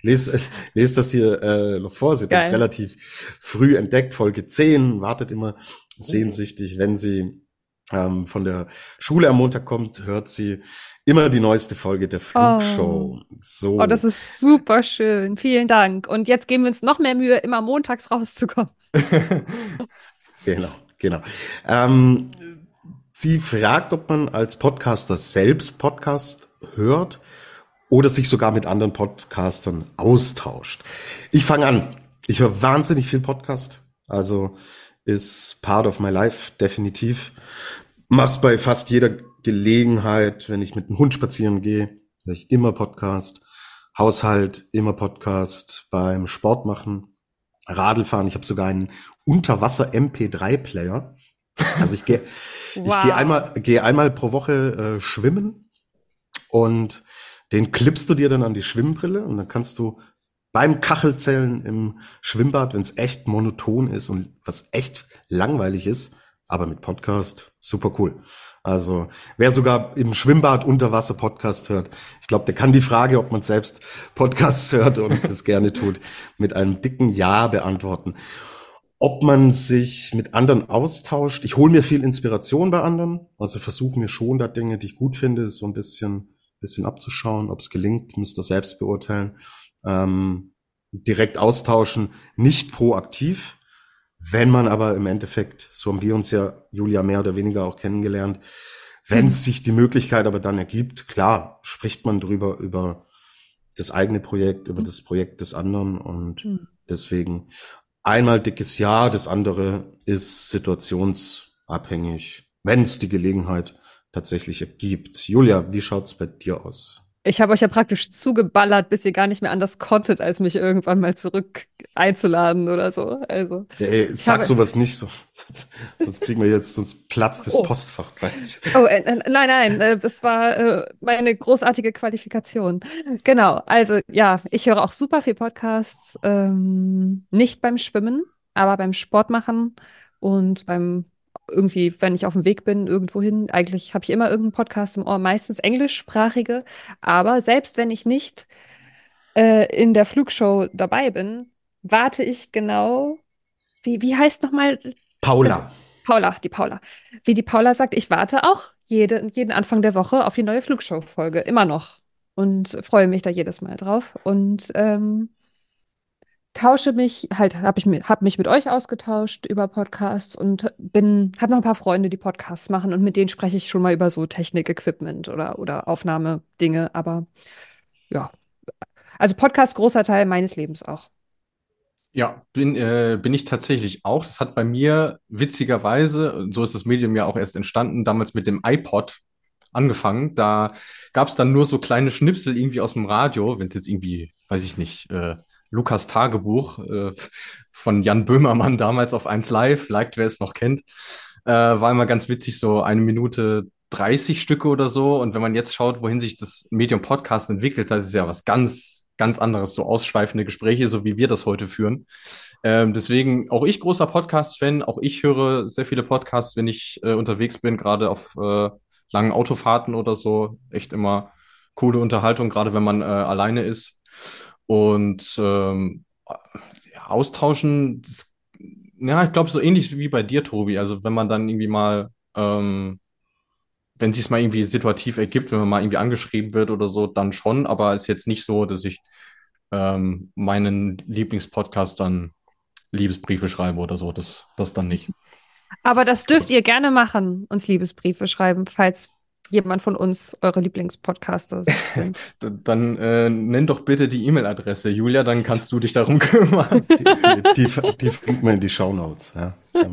Lest, lest das hier äh, noch vor. Sie hat uns relativ früh entdeckt, Folge 10, wartet immer sehnsüchtig, wenn sie ähm, von der Schule am Montag kommt, hört sie immer die neueste Folge der Flugshow. So. Oh, das ist super schön. Vielen Dank. Und jetzt geben wir uns noch mehr Mühe, immer montags rauszukommen. Genau, genau. Ähm, sie fragt, ob man als Podcaster selbst Podcast hört oder sich sogar mit anderen Podcastern austauscht. Ich fange an. Ich höre wahnsinnig viel Podcast. Also ist part of my life, definitiv. Mach's bei fast jeder Gelegenheit, wenn ich mit dem Hund spazieren gehe, höre ich immer Podcast. Haushalt, immer Podcast. Beim Sport machen, Radlfahren. Ich habe sogar einen Unterwasser-MP3-Player. Also ich gehe ich Wow. gehe einmal, gehe einmal pro Woche äh, schwimmen und den klippst du dir dann an die Schwimmbrille und dann kannst du beim Kachelzählen im Schwimmbad, wenn es echt monoton ist und was echt langweilig ist, aber mit Podcast super cool. Also wer sogar im Schwimmbad unter Wasser Podcast hört, ich glaube, der kann die Frage, ob man selbst Podcasts hört und das gerne tut, mit einem dicken Ja beantworten. Ob man sich mit anderen austauscht. Ich hole mir viel Inspiration bei anderen, also versuche mir schon da Dinge, die ich gut finde, so ein bisschen, bisschen abzuschauen. Ob es gelingt, müsst ihr selbst beurteilen. Ähm, direkt austauschen, nicht proaktiv. Wenn man aber im Endeffekt, so haben wir uns ja, Julia, mehr oder weniger auch kennengelernt, wenn Mhm. sich die Möglichkeit aber dann ergibt, klar, spricht man drüber, über das eigene Projekt, über Mhm. das Projekt des anderen und Mhm. deswegen einmal dickes Ja, das andere ist situationsabhängig, wenn es die Gelegenheit tatsächlich ergibt. Julia, wie schaut's bei dir aus? Ich habe euch ja praktisch zugeballert, bis ihr gar nicht mehr anders konntet, als mich irgendwann mal zurück einzuladen oder so. Also, Ey, sag habe- sowas nicht so. Sonst kriegen wir jetzt, sonst platzt das Oh. Postfach gleich. oh, äh, äh, nein, nein, äh, das war äh, meine großartige Qualifikation. Genau, also ja, ich höre auch super viel Podcasts, ähm, nicht beim Schwimmen, aber beim Sport machen und beim irgendwie, wenn ich auf dem Weg bin, irgendwohin. Eigentlich habe ich immer irgendeinen Podcast im Ohr, meistens englischsprachige, aber selbst wenn ich nicht äh, in der Flugshow dabei bin, warte ich genau, wie, wie heißt nochmal Paula. Paula, die Paula. Wie die Paula sagt, ich warte auch jede, jeden Anfang der Woche auf die neue Flugshow-Folge, immer noch. Und freue mich da jedes Mal drauf. Und ähm, tausche mich halt, habe ich mir, hab mich mit euch ausgetauscht über Podcasts und bin, habe noch ein paar Freunde, die Podcasts machen und mit denen spreche ich schon mal über so Technik-Equipment oder, oder Aufnahmedinge. Aber ja, also Podcast großer Teil meines Lebens auch. Ja, bin, äh, bin ich tatsächlich auch. Das hat bei mir witzigerweise, so ist das Medium ja auch erst entstanden, damals mit dem iPod angefangen. Da gab es dann nur so kleine Schnipsel irgendwie aus dem Radio, wenn es jetzt irgendwie, weiß ich nicht, äh, Lukas Tagebuch äh, von Jan Böhmermann damals auf 1 Live, liked wer es noch kennt, äh, war immer ganz witzig, so eine Minute 30 Stücke oder so. Und wenn man jetzt schaut, wohin sich das Medium Podcast entwickelt, das ist ja was ganz, ganz anderes, so ausschweifende Gespräche, so wie wir das heute führen. Ähm, deswegen auch ich großer Podcast-Fan, auch ich höre sehr viele Podcasts, wenn ich äh, unterwegs bin, gerade auf äh, langen Autofahrten oder so. Echt immer coole Unterhaltung, gerade wenn man äh, alleine ist. Und ähm, ja, austauschen, das, ja, ich glaube, so ähnlich wie bei dir, Tobi. Also wenn man dann irgendwie mal, ähm, wenn es sich mal irgendwie situativ ergibt, wenn man mal irgendwie angeschrieben wird oder so, dann schon, aber ist jetzt nicht so, dass ich ähm, meinen Lieblingspodcast dann Liebesbriefe schreibe oder so. Das, das dann nicht. Aber das dürft ihr gerne machen, uns Liebesbriefe schreiben, falls jemand von uns eure Lieblingspodcasters sind. Dann äh, nenn doch bitte die E-Mail-Adresse, Julia, dann kannst du dich darum kümmern. Die, die, die, die finden wir in die Shownotes. Ja, ja,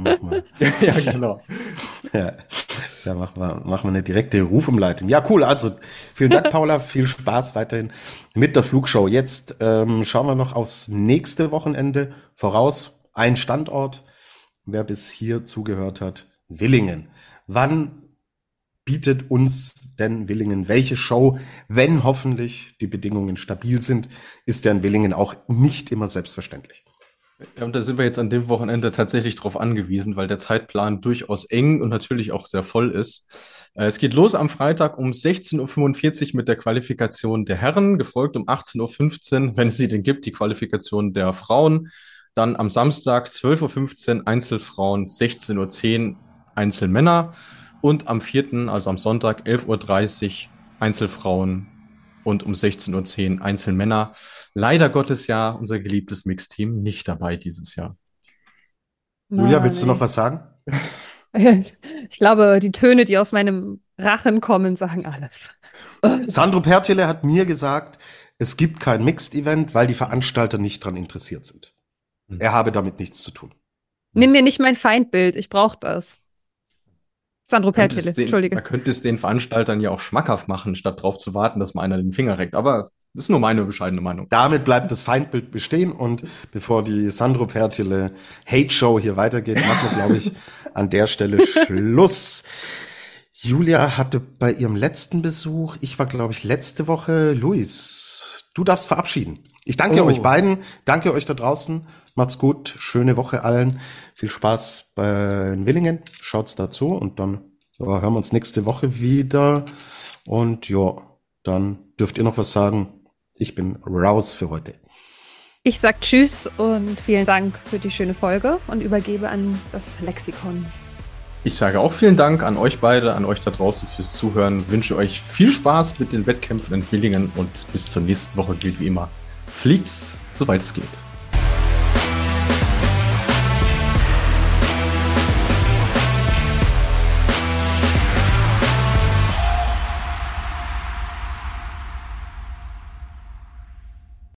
ja, genau. Ja, da machen wir, machen wir eine direkte Rufumleitung. Ja, cool. Also vielen Dank, Paula. Viel Spaß weiterhin mit der Flugshow. Jetzt ähm, schauen wir noch aufs nächste Wochenende voraus. Ein Standort. Wer bis hier zugehört hat, Willingen. Wann bietet uns denn Willingen welche Show, wenn hoffentlich die Bedingungen stabil sind, ist in Willingen auch nicht immer selbstverständlich. Ja, und da sind wir jetzt an dem Wochenende tatsächlich drauf angewiesen, weil der Zeitplan durchaus eng und natürlich auch sehr voll ist. Äh, es geht los am Freitag um 16.45 Uhr mit der Qualifikation der Herren, gefolgt um 18.15 Uhr, wenn es sie denn gibt, die Qualifikation der Frauen. Dann am Samstag 12.15 Uhr Einzelfrauen, 16.10 Uhr Einzelmänner. Und am 4., also am Sonntag, 11.30 Uhr Einzelfrauen und um 16.10 Uhr Einzelmänner. Leider Gottes ja unser geliebtes Mixteam nicht dabei dieses Jahr. Julia, willst du noch was sagen? Ich glaube, die Töne, die aus meinem Rachen kommen, sagen alles. Sandro Pertile hat mir gesagt, es gibt kein Mixed-Event, weil die Veranstalter nicht daran interessiert sind. Hm. Er habe damit nichts zu tun. Nimm mir nicht mein Feindbild, ich brauche das. Sandro Pertile, Entschuldige. Man könnte es den Veranstaltern ja auch schmackhaft machen, statt darauf zu warten, dass mal einer den Finger reckt. Aber das ist nur meine bescheidene Meinung. Damit bleibt das Feindbild bestehen und bevor die Sandro Pertile Hate Show hier weitergeht, machen wir, glaube ich, an der Stelle Schluss. Julia hatte bei ihrem letzten Besuch, ich war, glaube ich, letzte Woche, Luis, du darfst verabschieden. Ich danke oh. euch beiden, danke euch da draußen. Macht's gut, schöne Woche allen. Viel Spaß bei Willingen. Schaut's dazu und dann ja, hören wir uns nächste Woche wieder. Und ja, dann dürft ihr noch was sagen. Ich bin raus für heute. Ich sag Tschüss und vielen Dank für die schöne Folge und übergebe an das Lexikon. Ich sage auch vielen Dank an euch beide, an euch da draußen fürs Zuhören. Wünsche euch viel Spaß mit den Wettkämpfen in Willingen und bis zur nächsten Woche gilt wie immer. Fliegt's, soweit es geht.